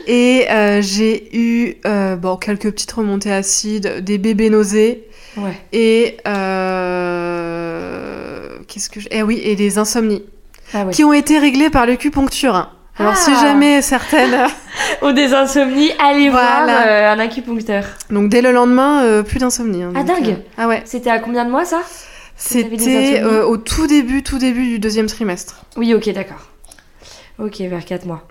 Et euh, j'ai eu euh, bon, quelques petites remontées acides, des bébés nausées Ouais. et euh, qu'est-ce que j'ai Eh oui, et des insomnies Ah ouais. qui ont été réglées par l'acupuncture. Alors si Ah. jamais certaines Ou des insomnies, allez Voilà. voir euh, un acupuncteur. donc dès le lendemain euh, plus d'insomnie. hein. Ah, dingue. euh, Ah ouais. C'était à combien de mois ça? C'était euh, au tout début, tout début du deuxième trimestre. Oui, ok, d'accord. Ok, vers 4 mois.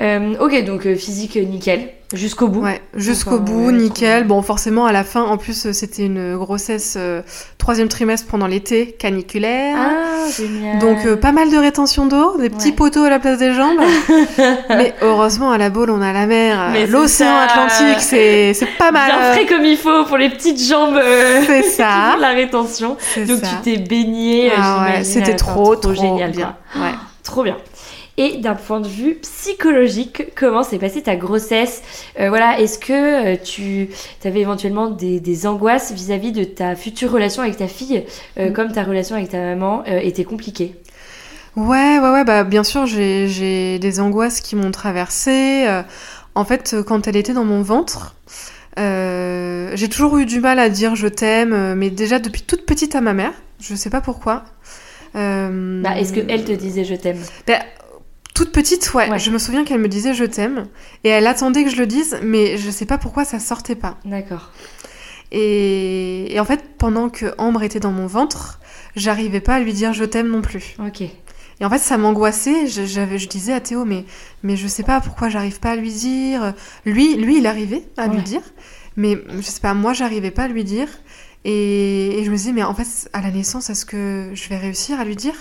Euh, ok, donc euh, physique euh, nickel, jusqu'au bout. Ouais, jusqu'au Enfin, bout, ouais, nickel. Bon, forcément, à la fin, en plus, c'était une grossesse euh, troisième trimestre pendant l'été, caniculaire. Ah, génial. Donc, euh, pas mal de rétention d'eau, des petits Ouais. poteaux à la place des jambes. Mais heureusement, à la Baule, on a la mer. L'océan. Atlantique, c'est c'est pas mal. Bien frais comme il faut pour les petites jambes. euh, C'est ça. la rétention. Donc ça. tu t'es baigné. euh, Ah ouais, c'était trop, trop, génial. bien. quoi. Ouais. Trop bien. Et d'un point de vue psychologique, comment s'est passée ta grossesse? Euh, Voilà, est-ce que euh, tu avais éventuellement des, des angoisses vis-à-vis de ta future relation avec ta fille, euh, Mm. comme ta relation avec ta maman euh, était compliquée? Ouais, ouais, ouais, bah bien sûr, j'ai des angoisses qui m'ont traversée. En fait, quand elle était dans mon ventre, j'ai toujours eu du mal à dire je t'aime, mais déjà depuis toute petite à ma mère, je sais pas pourquoi. Euh, bah, Est-ce qu'elle te disait je t'aime? bah, toute petite, ouais, Ouais. je me souviens qu'elle me disait je t'aime, et elle attendait que je le dise, mais je sais pas pourquoi ça sortait pas. D'accord. Et, et en fait, pendant que Ambre était dans mon ventre, j'arrivais pas à lui dire je t'aime non plus. Ok. Et en fait, ça m'angoissait. Je, je disais à Théo, mais, mais je sais pas pourquoi j'arrive pas à lui dire. Lui, lui il arrivait à Ouais. lui dire. Mais je sais pas, moi, j'arrivais pas à lui dire. Et, et je me disais, mais en fait, à la naissance, est-ce que je vais réussir à lui dire?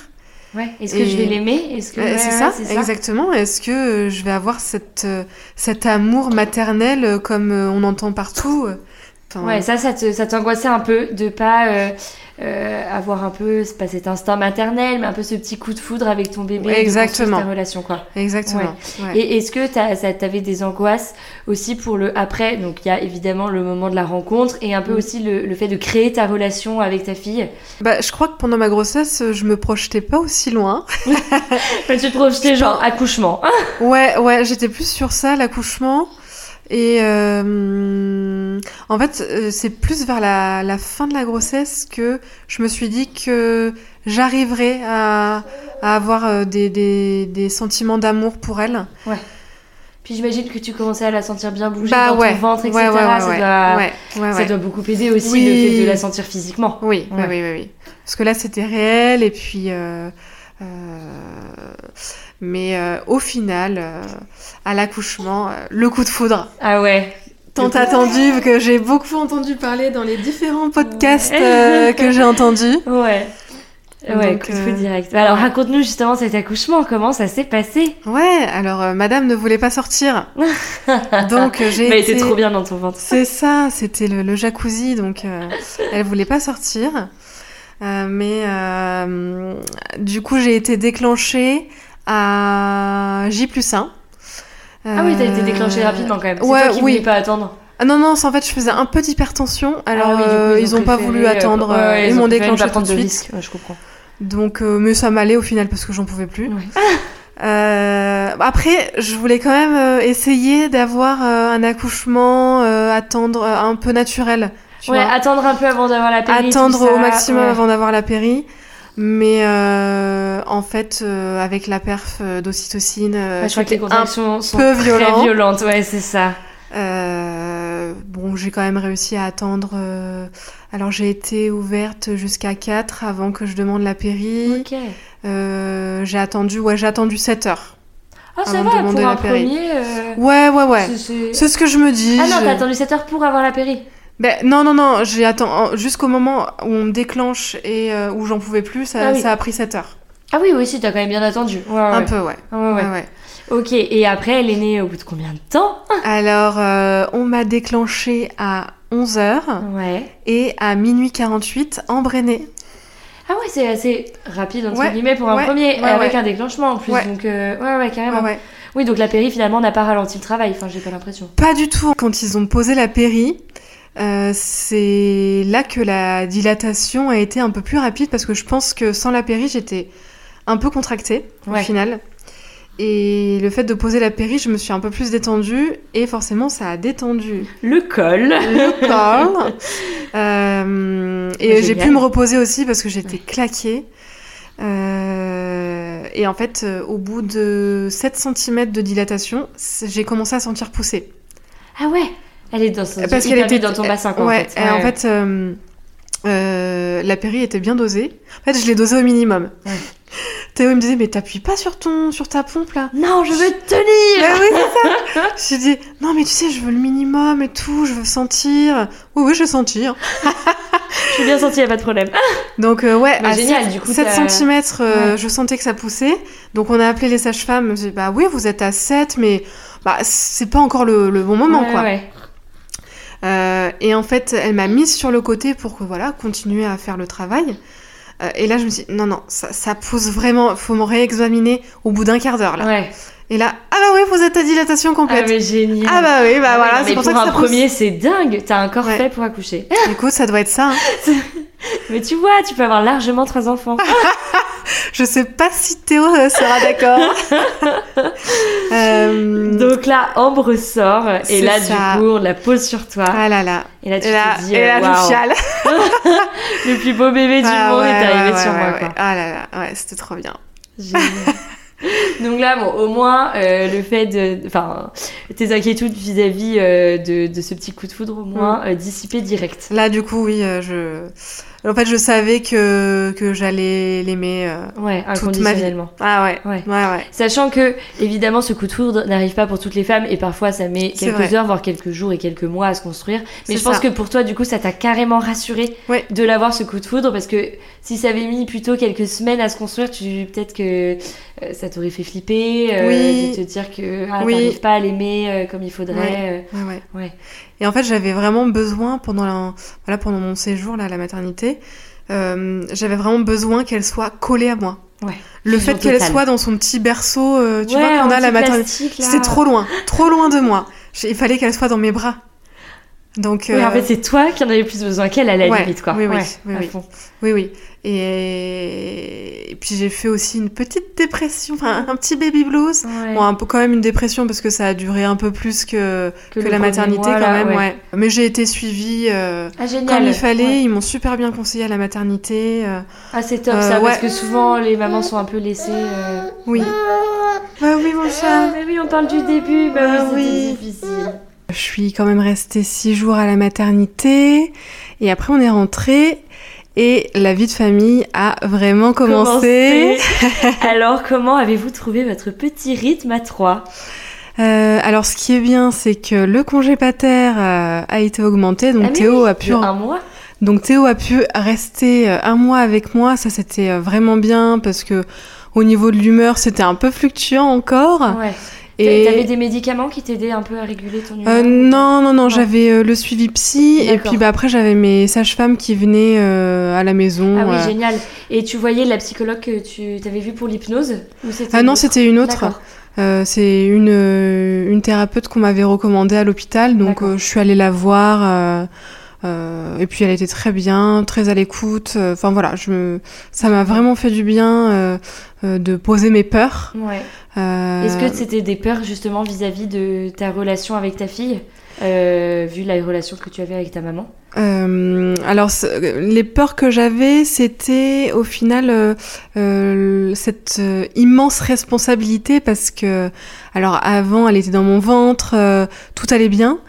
Ouais. Est-ce que je vais l'aimer? Est-ce que Euh, ouais, C'est ça, exactement. Est-ce que euh, je vais avoir cette, euh, cet amour maternel comme on entend partout? Enfin, Ouais, ça, ça t'angoissait un peu de pas euh, avoir un peu, pas cet instinct maternel, mais un peu ce petit coup de foudre avec ton bébé. Ouais, exactement. ta relation, quoi. Exactement. ouais. Et est-ce que t'as- ça t'avait des angoisses aussi pour le après? Donc il y a évidemment le moment de la rencontre et un peu Mm. aussi le, le fait de créer ta relation avec ta fille. Bah, je crois que pendant ma grossesse, je me projetais pas aussi loin. Tu te projetais genre accouchement. Ouais, ouais, j'étais plus sur ça, l'accouchement. Et euh, en fait, euh, c'est plus vers la, la fin de la grossesse que je me suis dit que j'arriverais à, à avoir euh, des, des, des sentiments d'amour pour elle. Puis j'imagine que tu commençais à la sentir bien bouger Bah dans ouais, ton ventre, etc. ouais, ouais, ouais, ça, ouais, doit, ouais, ouais, ça ouais. doit beaucoup aider aussi Oui. le fait de la sentir physiquement. Oui, oui, Ouais. oui, oui, oui. Parce que là, c'était réel, et puis. euh, euh, mais euh, au final, euh, à l'accouchement, euh, le coup de foudre. Ah ouais. Tant attendu, que j'ai beaucoup entendu parler dans les différents podcasts Ouais. que j'ai entendus. Ouais. Ouais, Donc, coup de foudre direct. Alors ouais. raconte-nous justement cet accouchement, comment ça s'est passé? Ouais, alors madame ne voulait pas sortir. donc j'ai Mais été... était trop bien dans ton ventre. C'est ça, c'était le, le jacuzzi, donc elle voulait pas sortir. Mais du coup, j'ai été déclenchée à J plus 1. Ah oui, t'as été déclenchée rapidement quand même. Ouais, toi qui oui. voulais pas attendre. Ah non, non, c'est en fait, je faisais un peu d'hypertension. Alors, Ah oui, du coup, euh, ils ont pas voulu euh, attendre. euh, ouais, ils ont m'ont déclenché tout de de suite. risque. Ouais, je comprends. Donc, euh, mais ça m'allait au final parce que j'en pouvais plus. Euh, après, je voulais quand même euh, essayer d'avoir euh, un accouchement, euh, attendre euh, un peu naturel. Tu Ouais, vois. attendre un peu avant d'avoir la péri. attendre au maximum ouais. avant d'avoir la péri. Mais euh, en fait, euh, avec la perf euh, d'ocytocine, euh, Ouais, je crois que les contractions sont peu très violent. violentes. Ouais, c'est ça. Bon, j'ai quand même réussi à attendre. alors, j'ai été ouverte jusqu'à 4 avant que je demande la péri. Ok. J'ai attendu, ouais, j'ai attendu 7 heures. Ah, ça va, pour un premier. Ouais, ouais, ouais. c'est- ce que je me dis. Ah non, t'as attendu 7 heures pour avoir la péri. Ben, non, non, non, j'ai attendu jusqu'au moment où on me déclenche et euh, où j'en pouvais plus, ça, Ah oui. ça a pris 7 heures. Ah oui, oui, si, t'as quand même bien attendu. Ouais, ouais. Un peu, ouais. Ah ouais, ouais. Ok, et après, elle est née au bout de combien de temps? Alors, euh, on m'a déclenché à 11h Ouais. et à minuit 48, embrainé. Ah ouais, c'est assez rapide, entre guillemets, pour un premier, avec un déclenchement en plus. Ouais. Donc, euh, ouais, ouais, carrément. Oui, donc la péri, finalement, n'a pas ralenti le travail. Enfin, j'ai pas l'impression. Pas du tout. Quand ils ont posé la péri, euh, c'est là que la dilatation a été un peu plus rapide parce que je pense que sans la péri, j'étais un peu contractée Ouais. au final. Et le fait de poser la péri, je me suis un peu plus détendue et forcément ça a détendu Le col. le corps. Euh, et j'ai pu me reposer aussi parce que j'étais claquée. Euh, et en fait, au bout de 7 cm de dilatation, j'ai commencé à sentir pousser. Ah ouais Elle est dans, son, Parce hyper qu'elle était dans ton bassin, quoi, ouais, en fait. et en fait, euh, euh, la péri était bien dosée. En fait, je l'ai dosée au minimum. Ouais. Théo il me disait mais t'appuies pas sur ton sur ta pompe là. Non, je veux tenir Bah oui c'est ça. Dit non mais tu sais je veux le minimum et tout, je veux sentir. Oui oui je veux sentir. Je suis bien sentie, y a pas de problème. Donc euh, ouais Bah, à génial, 7, du coup, 7 t'as- cm Ouais. je sentais que ça poussait. Donc on a appelé les sages-femmes. Me disaient, bah oui vous êtes à 7 mais bah c'est pas encore le, le bon moment Ouais, quoi. ouais. Et en fait, elle m'a mise sur le côté pour que voilà, continuer à faire le travail. Euh, et là, je me suis dit, non, non, ça, ça pousse vraiment, faut me réexaminer au bout d'un quart d'heure là. Ouais. Et là, ah bah oui, vous êtes à dilatation Ah, complète. mais génial. Ah, bah oui, bah Ah voilà, c'est pour, pour ça que un ça pousse. premier, c'est dingue. T'as un corps Ouais. fait pour accoucher. Écoute, ça doit être ça. hein. Mais tu vois, tu peux avoir largement trois enfants. Je sais pas si Théo euh, sera d'accord. Euh, Donc là, Ambre sort et là, ça. du coup, on la pose sur toi. ah là là. Et là, tu Et là, te dis, et là euh, chiale. le plus beau bébé du Ah monde ouais, est arrivé ouais, sur moi. Quoi. Ah là là, ouais, c'était trop bien. Génial. Donc là, bon, au moins, euh, le fait de. Enfin, tes inquiétudes vis-à-vis euh, de, de ce petit coup de foudre, au moins, euh, dissipées direct. Là, du coup, oui, euh, je. En fait, je savais que, que j'allais l'aimer euh, Ouais, toute ma vie. Ah ouais. Ouais. Ouais, ouais. Sachant que, évidemment, ce coup de foudre n'arrive pas pour toutes les femmes et parfois ça met quelques vrai. heures, voire quelques jours et quelques mois à se construire. Mais je pense ça. que pour toi, du coup, ça t'a carrément rassuré Ouais. de l'avoir ce coup de foudre parce que si ça avait mis plutôt quelques semaines à se construire, tu peut-être que euh, ça t'aurait fait flipper, euh, Oui. de te dire que ah, Oui. t'arrives pas à l'aimer euh, comme il faudrait. Ouais, ouais. euh, ouais. Et en fait, j'avais vraiment besoin pendant la, voilà, pendant mon séjour là, à la maternité, euh, j'avais vraiment besoin qu'elle soit collée à moi. Ouais. Le fait qu'elle soit dans son petit berceau, euh, tu Ouais, vois, qu'on a à la maternité, c'était trop loin, trop loin de moi. Il fallait qu'elle soit dans mes bras. Donc, Oui, en euh, fait, c'est toi qui en avais plus besoin qu'elle à la Ouais, limite, quoi. oui, oui, Ouais, oui, oui. fond. Oui, oui. Et, et puis j'ai fait aussi une petite dépression, enfin un petit baby blues. Ouais. Bon, un peu quand même une dépression parce que ça a duré un peu plus que, que, la maternité mois, quand là, même, ouais. Mais j'ai été suivie euh, Ah, comme il fallait. Ils m'ont super bien conseillé à la maternité. euh, Ah, c'est top ça, parce que souvent les mamans sont un peu laissées. oui. Bah oui, mon Ah, chat. mais oui, on parle du début, bah Ah oui, oui. difficile. Je suis quand même restée six jours à la maternité. Et après, on est rentré. Et la vie de famille a vraiment commencé. Alors, comment avez-vous trouvé votre petit rythme à trois? Euh, alors, ce qui est bien, c'est que le congé pater euh, a été augmenté, donc Ah, mais Théo oui, a pu, de un mois donc Théo a pu rester euh, un mois avec moi. Ça, c'était vraiment bien parce que au niveau de l'humeur, c'était un peu fluctuant encore. Ouais. Et T'avais des médicaments qui t'aidaient un peu à réguler ton humeur euh, non, non, non, j'avais euh, le suivi psy et puis bah, après j'avais mes sages-femmes qui venaient euh, à la maison. Ah oui, génial. Et tu voyais la psychologue que tu t'avais vue pour l'hypnose Ah non, c'était une autre. C'est une, une thérapeute qu'on m'avait recommandée à l'hôpital, donc je suis allée la voir. Euh, et puis elle était très bien, très à l'écoute. euh, Enfin voilà, je me... ça m'a vraiment fait du bien euh, de poser mes peurs. Ouais. Est-ce que c'était des peurs justement vis-à-vis de ta relation avec ta fille, euh, vu la relation que tu avais avec ta maman? Euh, alors, les peurs que j'avais, c'était au final euh, cette immense responsabilité parce que, alors avant, elle était dans mon ventre, tout allait bien,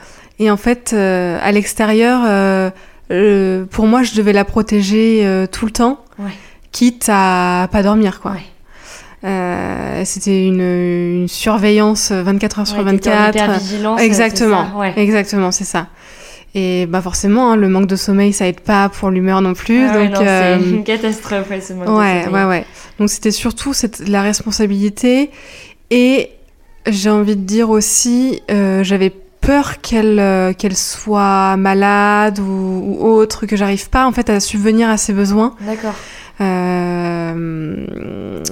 et en fait, euh, à l'extérieur, euh, euh, pour moi, je devais la protéger tout le temps, Ouais. quitte à pas dormir, quoi. Ouais. C'était une, une surveillance 24 heures sur Ouais, t'étais en 24. hypervigilance, c'est Exactement, ça exactement, c'est ça. Et bah forcément, hein, le manque de sommeil, ça aide pas pour l'humeur non plus. Ah donc euh, c'est une catastrophe, ouais, ce manque de ouais, sommeil. ouais, ouais. Donc c'était surtout cette, la responsabilité et j'ai envie de dire aussi, euh, j'avais peur qu'elle euh, qu'elle soit malade ou, ou autre, que j'arrive pas en fait à subvenir à ses besoins. D'accord. Euh,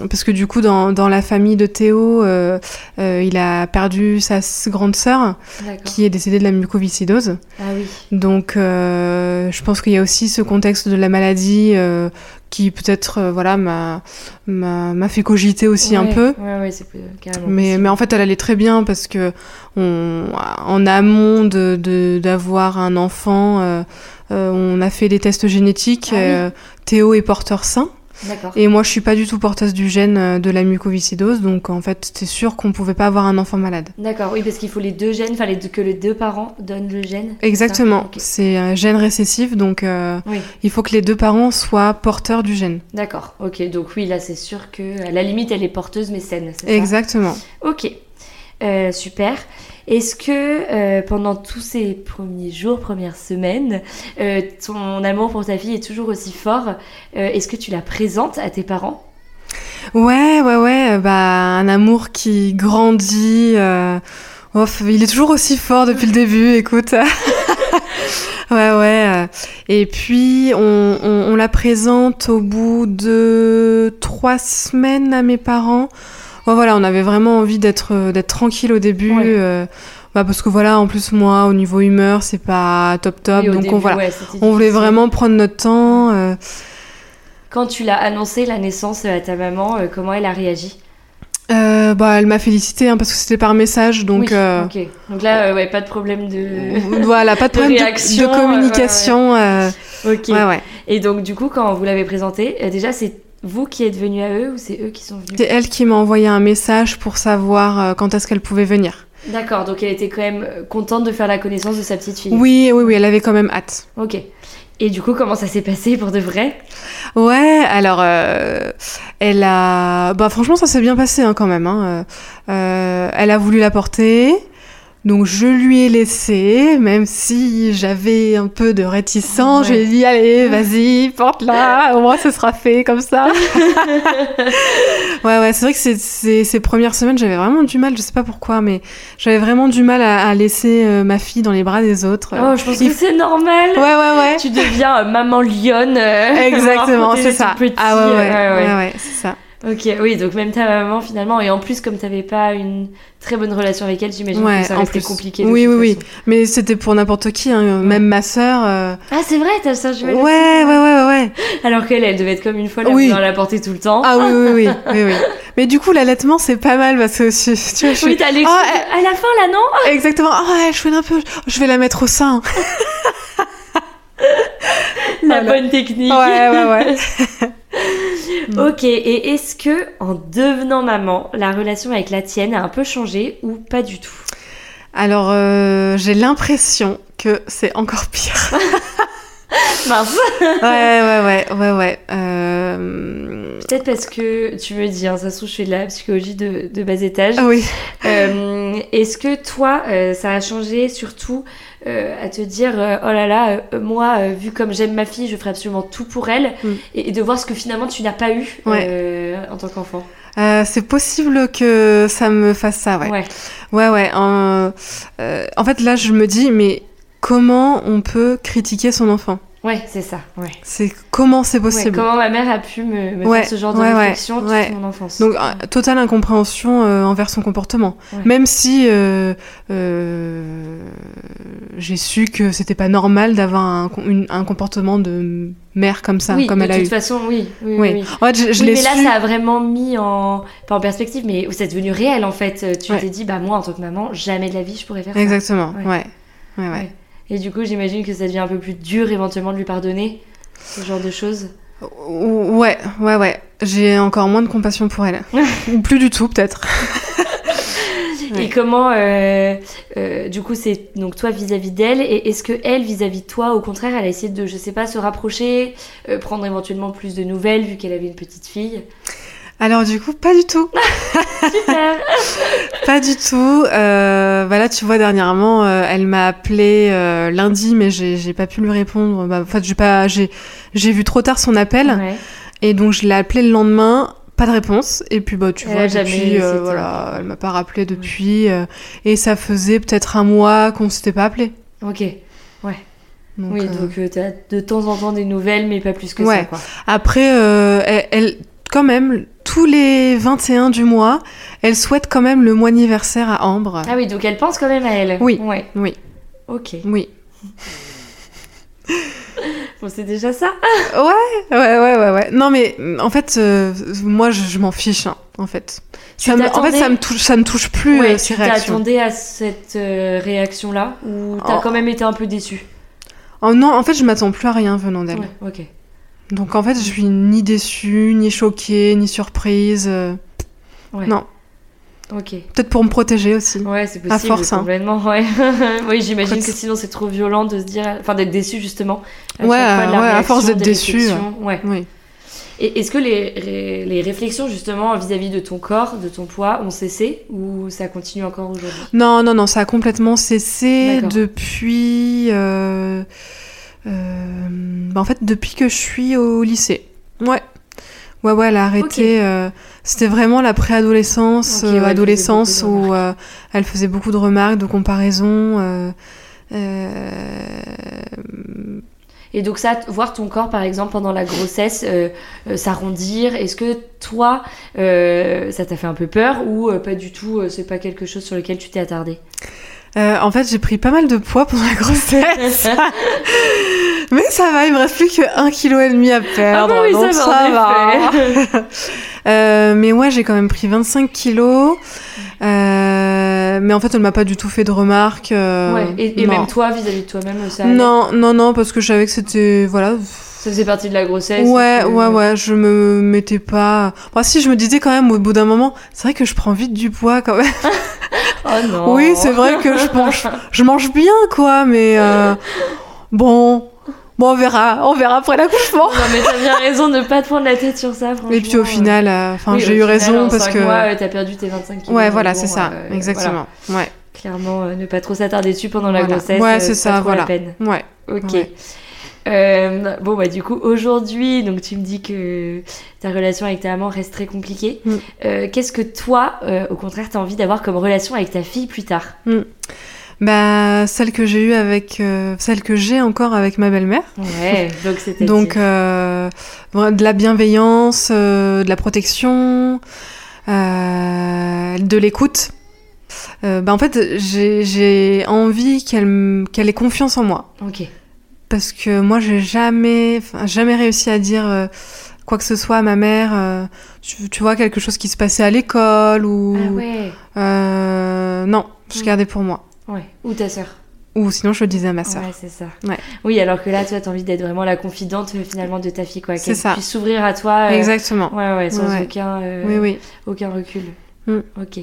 parce que du coup, dans, dans la famille de Théo, euh, euh, il a perdu sa grande sœur D'accord. qui est décédée de la mucoviscidose. Ah oui. Donc, euh, je pense qu'il y a aussi ce contexte de la maladie euh, qui peut-être, euh, voilà, m'a m'a m'a fait cogiter aussi un peu. Ouais, ouais, c'est carrément. Mais, possible. mais en fait, elle allait très bien parce que on, en amont de de- d'avoir un enfant, euh, euh, on a fait des tests génétiques. Ah oui. euh, Théo est porteur sain. Et moi, je suis pas du tout porteuse du gène euh, de la mucoviscidose, donc en fait, c'était sûr qu'on pouvait pas avoir un enfant malade. D'accord, oui, parce qu'il faut les deux gènes, enfin que les deux parents donnent le gène. c'est Exactement, c'est un gène récessif, donc euh, Oui, il faut que les deux parents soient porteurs du gène. d'accord. Ok, donc oui, là c'est sûr que à la limite elle est porteuse mais saine. c'est ça? Exactement. Ok, Euh, super. Est-ce que euh, pendant tous ces premiers jours, premières semaines, euh, ton amour pour ta fille est toujours aussi fort Euh, Est-ce que tu la présentes à tes parents? Ouais, ouais, ouais, bah un amour qui grandit. euh, il est toujours aussi fort depuis le début, écoute. ouais, ouais. Et puis, on, on, on la présente au bout de trois semaines à mes parents. Bon, voilà, on avait vraiment envie d'être euh, d'être tranquille au début. Ouais. euh, bah, parce que voilà, en plus, moi, au niveau humeur, c'est pas top top. Oui, donc, début, on, voilà, ouais, on voulait vraiment prendre notre temps. euh, Quand tu l'as annoncé la naissance à ta maman, euh, comment elle a réagi? Euh, bah, elle m'a félicité hein, parce que c'était par message, donc Oui, euh. Donc là, euh, ouais, pas de problème de. voilà, pas de de problème réaction, de communication. ok. ouais, ouais. Et donc du coup, quand vous l'avez présenté, déjà c'est vous qui êtes venu à eux ou c'est eux qui sont venus C'est elle qui m'a envoyé un message pour savoir euh, quand est-ce qu'elle pouvait venir. D'accord, donc elle était quand même euh, contente de faire la connaissance de sa petite fille. Oui, oui, oui, elle avait quand même hâte. Ok. Et du coup, comment ça s'est passé pour de vrai? Ouais, alors euh, elle a, bah franchement ça s'est bien passé hein, quand même. Hein. Euh, euh, elle a voulu la porter. Donc je lui ai laissé, même si j'avais un peu de réticence, je lui ai dit allez vas-y porte-la, au moins ce sera fait comme ça. ouais ouais c'est vrai que ces premières semaines j'avais vraiment du mal, je sais pas pourquoi, mais j'avais vraiment du mal à, à laisser euh, ma fille dans les bras des autres. Oh, je pense Il que c'est normal. Ouais ouais ouais. Tu deviens euh, maman lionne. euh, Exactement, c'est ça. petit, Ah ouais ouais, ouais, ouais, c'est ça. Ok, oui, donc même ta maman finalement, et en plus comme t'avais pas une très bonne relation avec elle, j'imagine Ouais, que ça restait compliqué. Oui, oui, oui. Mais c'était pour n'importe qui, hein. même ma sœur. euh, Ah c'est vrai, t'as ça, je Ouais, ouais, ouais, ouais, ouais. Alors qu'elle, elle devait être comme une folle, elle Oui. la porter tout le temps. Ah oui, oui, oui, oui, oui. Mais du coup, l'allaitement, c'est pas mal parce que tu vois, je oui, suis... t'as l'excuse. Ah, À la fin là, non Exactement. Ah ouais, je fais un peu. Je vais la mettre au sein. La Voilà. bonne technique. Ouais, ouais, ouais. Ok, et est-ce que en devenant maman, la relation avec la tienne a un peu changé ou pas du tout? Alors, euh, j'ai l'impression que c'est encore pire. Mince. ouais, ouais, ouais, ouais, ouais. Euh... Peut-être parce que tu me dis, hein, ça se trouve, je fais de la psychologie de, de bas étage. Ah oui. Euh, Est-ce que toi, euh, ça a changé surtout à te dire, euh, oh là là, euh, moi, euh, vu comme j'aime ma fille, je ferai absolument tout pour elle, Mm. et, et de voir ce que finalement tu n'as pas eu Ouais. euh, en tant qu'enfant. Euh, c'est possible que ça me fasse ça, ouais. Ouais. Ouais, ouais. En, euh, en fait, là, je me dis, mais comment on peut critiquer son enfant? Ouais, c'est ça. Ouais. C'est comment c'est Ouais, possible comment ma mère a pu me, me Ouais, faire ce genre de ouais, ouais, réflexion ouais. toute mon enfance. Donc, euh, totale incompréhension euh, envers son comportement. Ouais. Même si euh, euh, j'ai su que c'était pas normal d'avoir un, comportement de mère comme ça, oui, comme de elle a toute eu. façon, oui. oui, Oui. oui. En fait, je, je Oui, mais là, su. ça a vraiment mis en. Pas en perspective, mais c'est devenu réel en fait. Tu Ouais. t'es dit, bah moi en tant que maman, jamais de la vie je pourrais faire ça. Exactement, Ouais. ouais. Ouais, ouais. Ouais. Et du coup, j'imagine que ça devient un peu plus dur éventuellement de lui pardonner ce genre de choses. Ouais, ouais, ouais. J'ai encore moins de compassion pour elle. Ou plus du tout, peut-être. Ouais. Et comment, euh, euh, du coup, c'est donc toi vis-à-vis d'elle, et est-ce que elle vis-à-vis de toi, au contraire, elle a essayé de, je sais pas, se rapprocher, euh, prendre éventuellement plus de nouvelles vu qu'elle avait une petite fille? Alors, du coup, pas du tout. Super. Pas du tout. Euh, bah là, tu vois, dernièrement, euh, elle m'a appelé euh, lundi, mais j'ai pas pu lui répondre. Bah, en fait, j'ai pas, j'ai, j'ai vu trop tard son appel, Ouais. et donc je l'ai appelé le lendemain. Pas de réponse. Et puis, bah, tu Elle vois, depuis, euh, voilà, elle m'a pas rappelé depuis. et ça faisait peut-être un mois qu'on s'était pas appelé. Ok. Donc, oui, donc euh, de temps en temps des nouvelles, mais pas plus que ça, Ouais. quoi. Après, euh, elle, elle- quand même, tous les 21 du mois, elle souhaite quand même le mois anniversaire à Ambre. Ah oui, donc elle pense quand même à elle. Oui. Ouais. Oui, Ok. oui. Bon, c'est déjà ça. Ouais, ouais, ouais, ouais, ouais. Non, mais en fait, euh, moi, je, je m'en fiche, hein, en fait. Ça me, en fait, ça me touche, ça me touche plus ouais, euh, ces tu réactions. t'attendais à cette euh, réaction-là ou t'as Oh. quand même été un peu déçue? Oh, non, en fait, je m'attends plus à rien venant d'elle. Ouais, ok. Donc, en fait, je suis ni déçue, ni choquée, ni surprise. euh, Ouais. Non. Ok. Peut-être pour me protéger aussi. Ouais, c'est possible. À force, hein. Ouais. oui, j'imagine que sinon c'est trop violent de se dire, enfin d'être déçu justement. à Ouais, chaque fois de la ouais, à force d'être des déçu, réflexions. Ouais. Oui. Et est-ce que les, les réflexions justement vis-à-vis de ton corps, de ton poids, ont cessé ou ça continue encore aujourd'hui? Non, non, non, ça a complètement cessé depuis. euh, bah, en fait, depuis que je suis au lycée. Ouais. Ouais, ouais, elle a arrêté. euh, C'était vraiment la préadolescence, Ok, euh, ouais, faisait adolescence où euh, elle faisait beaucoup de remarques, de comparaisons. euh, euh, Et donc ça, voir ton corps par exemple pendant la grossesse euh, euh, s'arrondir, est-ce que toi, euh, ça t'a fait un peu peur ou euh, pas du tout, euh, c'est pas quelque chose sur lequel tu t'es attardé euh, en fait, j'ai pris pas mal de poids pendant la grossesse. Mais ça va, il me reste plus que 1,5 kg à perdre. Ah oui, donc ça va, ça va. Euh, mais ouais, j'ai quand même pris 25 kilos. Euh, mais en fait, elle m'a pas du tout fait de remarques. euh, ouais. Et, et non. même toi, vis-à-vis de toi-même, ça Non, non, non, parce que je savais que c'était. Voilà. Ça faisait partie de la grossesse Ouais, que- ouais, ouais, je me mettais pas. Bon, si, je me disais quand même au bout d'un moment, c'est vrai que je prends vite du poids quand même. Oh non Oui, c'est vrai que je mange, je mange bien, quoi, mais. euh, Bon. Bon, on verra, on verra après l'accouchement. Non mais t'as bien raison de pas te prendre la tête sur ça, franchement. Et puis au final, euh, enfin, Oui, j'ai eu final, raison en parce que. euh, t'as perdu tes 25 kilos. ouais, voilà, bon, c'est ça, euh, exactement. voilà. Clairement, euh, ne pas trop s'attarder dessus pendant la grossesse. Ouais, euh, c'est ça, trop voilà. La peine. Ouais, ouais. Ok. Ouais. Euh, bon bah du coup aujourd'hui donc tu me dis que ta relation avec ta maman reste très compliquée. Mm. Euh, Qu'est-ce que toi euh, au contraire t'as envie d'avoir comme relation avec ta fille plus tard? Bah, celle que j'ai eue avec. celle que j'ai encore avec ma belle-mère. Ouais donc c'était Donc, de la bienveillance, de la protection, de l'écoute. bah en fait, j'ai envie qu'elle qu'elle ait confiance en moi. Ok. Parce que moi, j'ai jamais, jamais réussi à dire quoi que ce soit à ma mère. Tu, tu, vois quelque chose qui se passait à l'école ou. Ah ouais. non, je mm. gardais pour moi. Ouais. Ou ta sœur. Ou sinon, je le disais à ma soeur. Ouais, c'est ça. Ouais. Oui, alors que là, tu as envie d'être vraiment la confidente euh, finalement de ta fille, quoi. Qu'elle puisse s'ouvrir à toi. Euh, Exactement. Ouais, ouais, sans aucun, euh, oui, oui. aucun recul. Mm. Ok.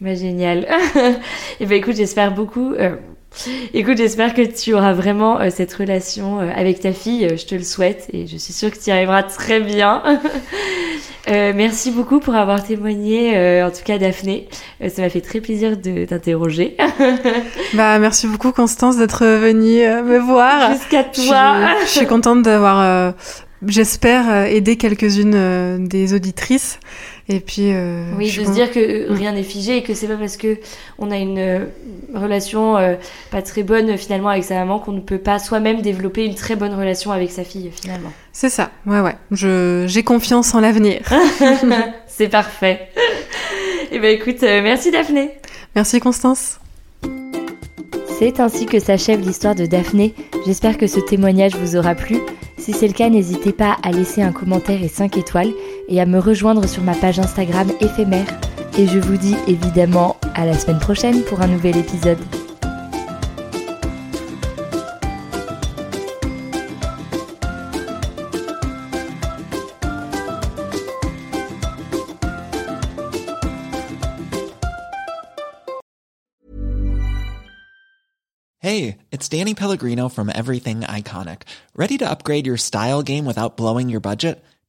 Bah, génial. Et eh ben, écoute, j'espère beaucoup. Écoute, j'espère que tu auras vraiment cette relation avec ta fille. je te le souhaite et je suis sûre que tu y arriveras très bien. Euh, merci beaucoup pour avoir témoigné, euh, en tout cas Daphné. Euh, ça m'a fait très plaisir de t'interroger. bah merci beaucoup Constance d'être venue me voir. Jusqu'à toi. Je, je, suis contente d'avoir, j'espère, aidé quelques-unes des auditrices. Et puis. Euh, oui, de se dire que rien n'est figé et que c'est pas parce que on a une euh, relation euh, pas très bonne finalement avec sa maman qu'on ne peut pas soi-même développer une très bonne relation avec sa fille finalement. C'est ça. Ouais, ouais. Je j'ai confiance en l'avenir. c'est parfait. et eh ben écoute, merci Daphné. Merci Constance. C'est ainsi que s'achève l'histoire de Daphné. J'espère que ce témoignage vous aura plu. Si c'est le cas, n'hésitez pas à laisser un commentaire et 5 étoiles et à me rejoindre sur ma page Instagram éphémère. Et je vous dis évidemment à la semaine prochaine pour un nouvel épisode. Hey, it's Danny Pellegrino from Everything Iconic. Ready to upgrade your style game without blowing your budget?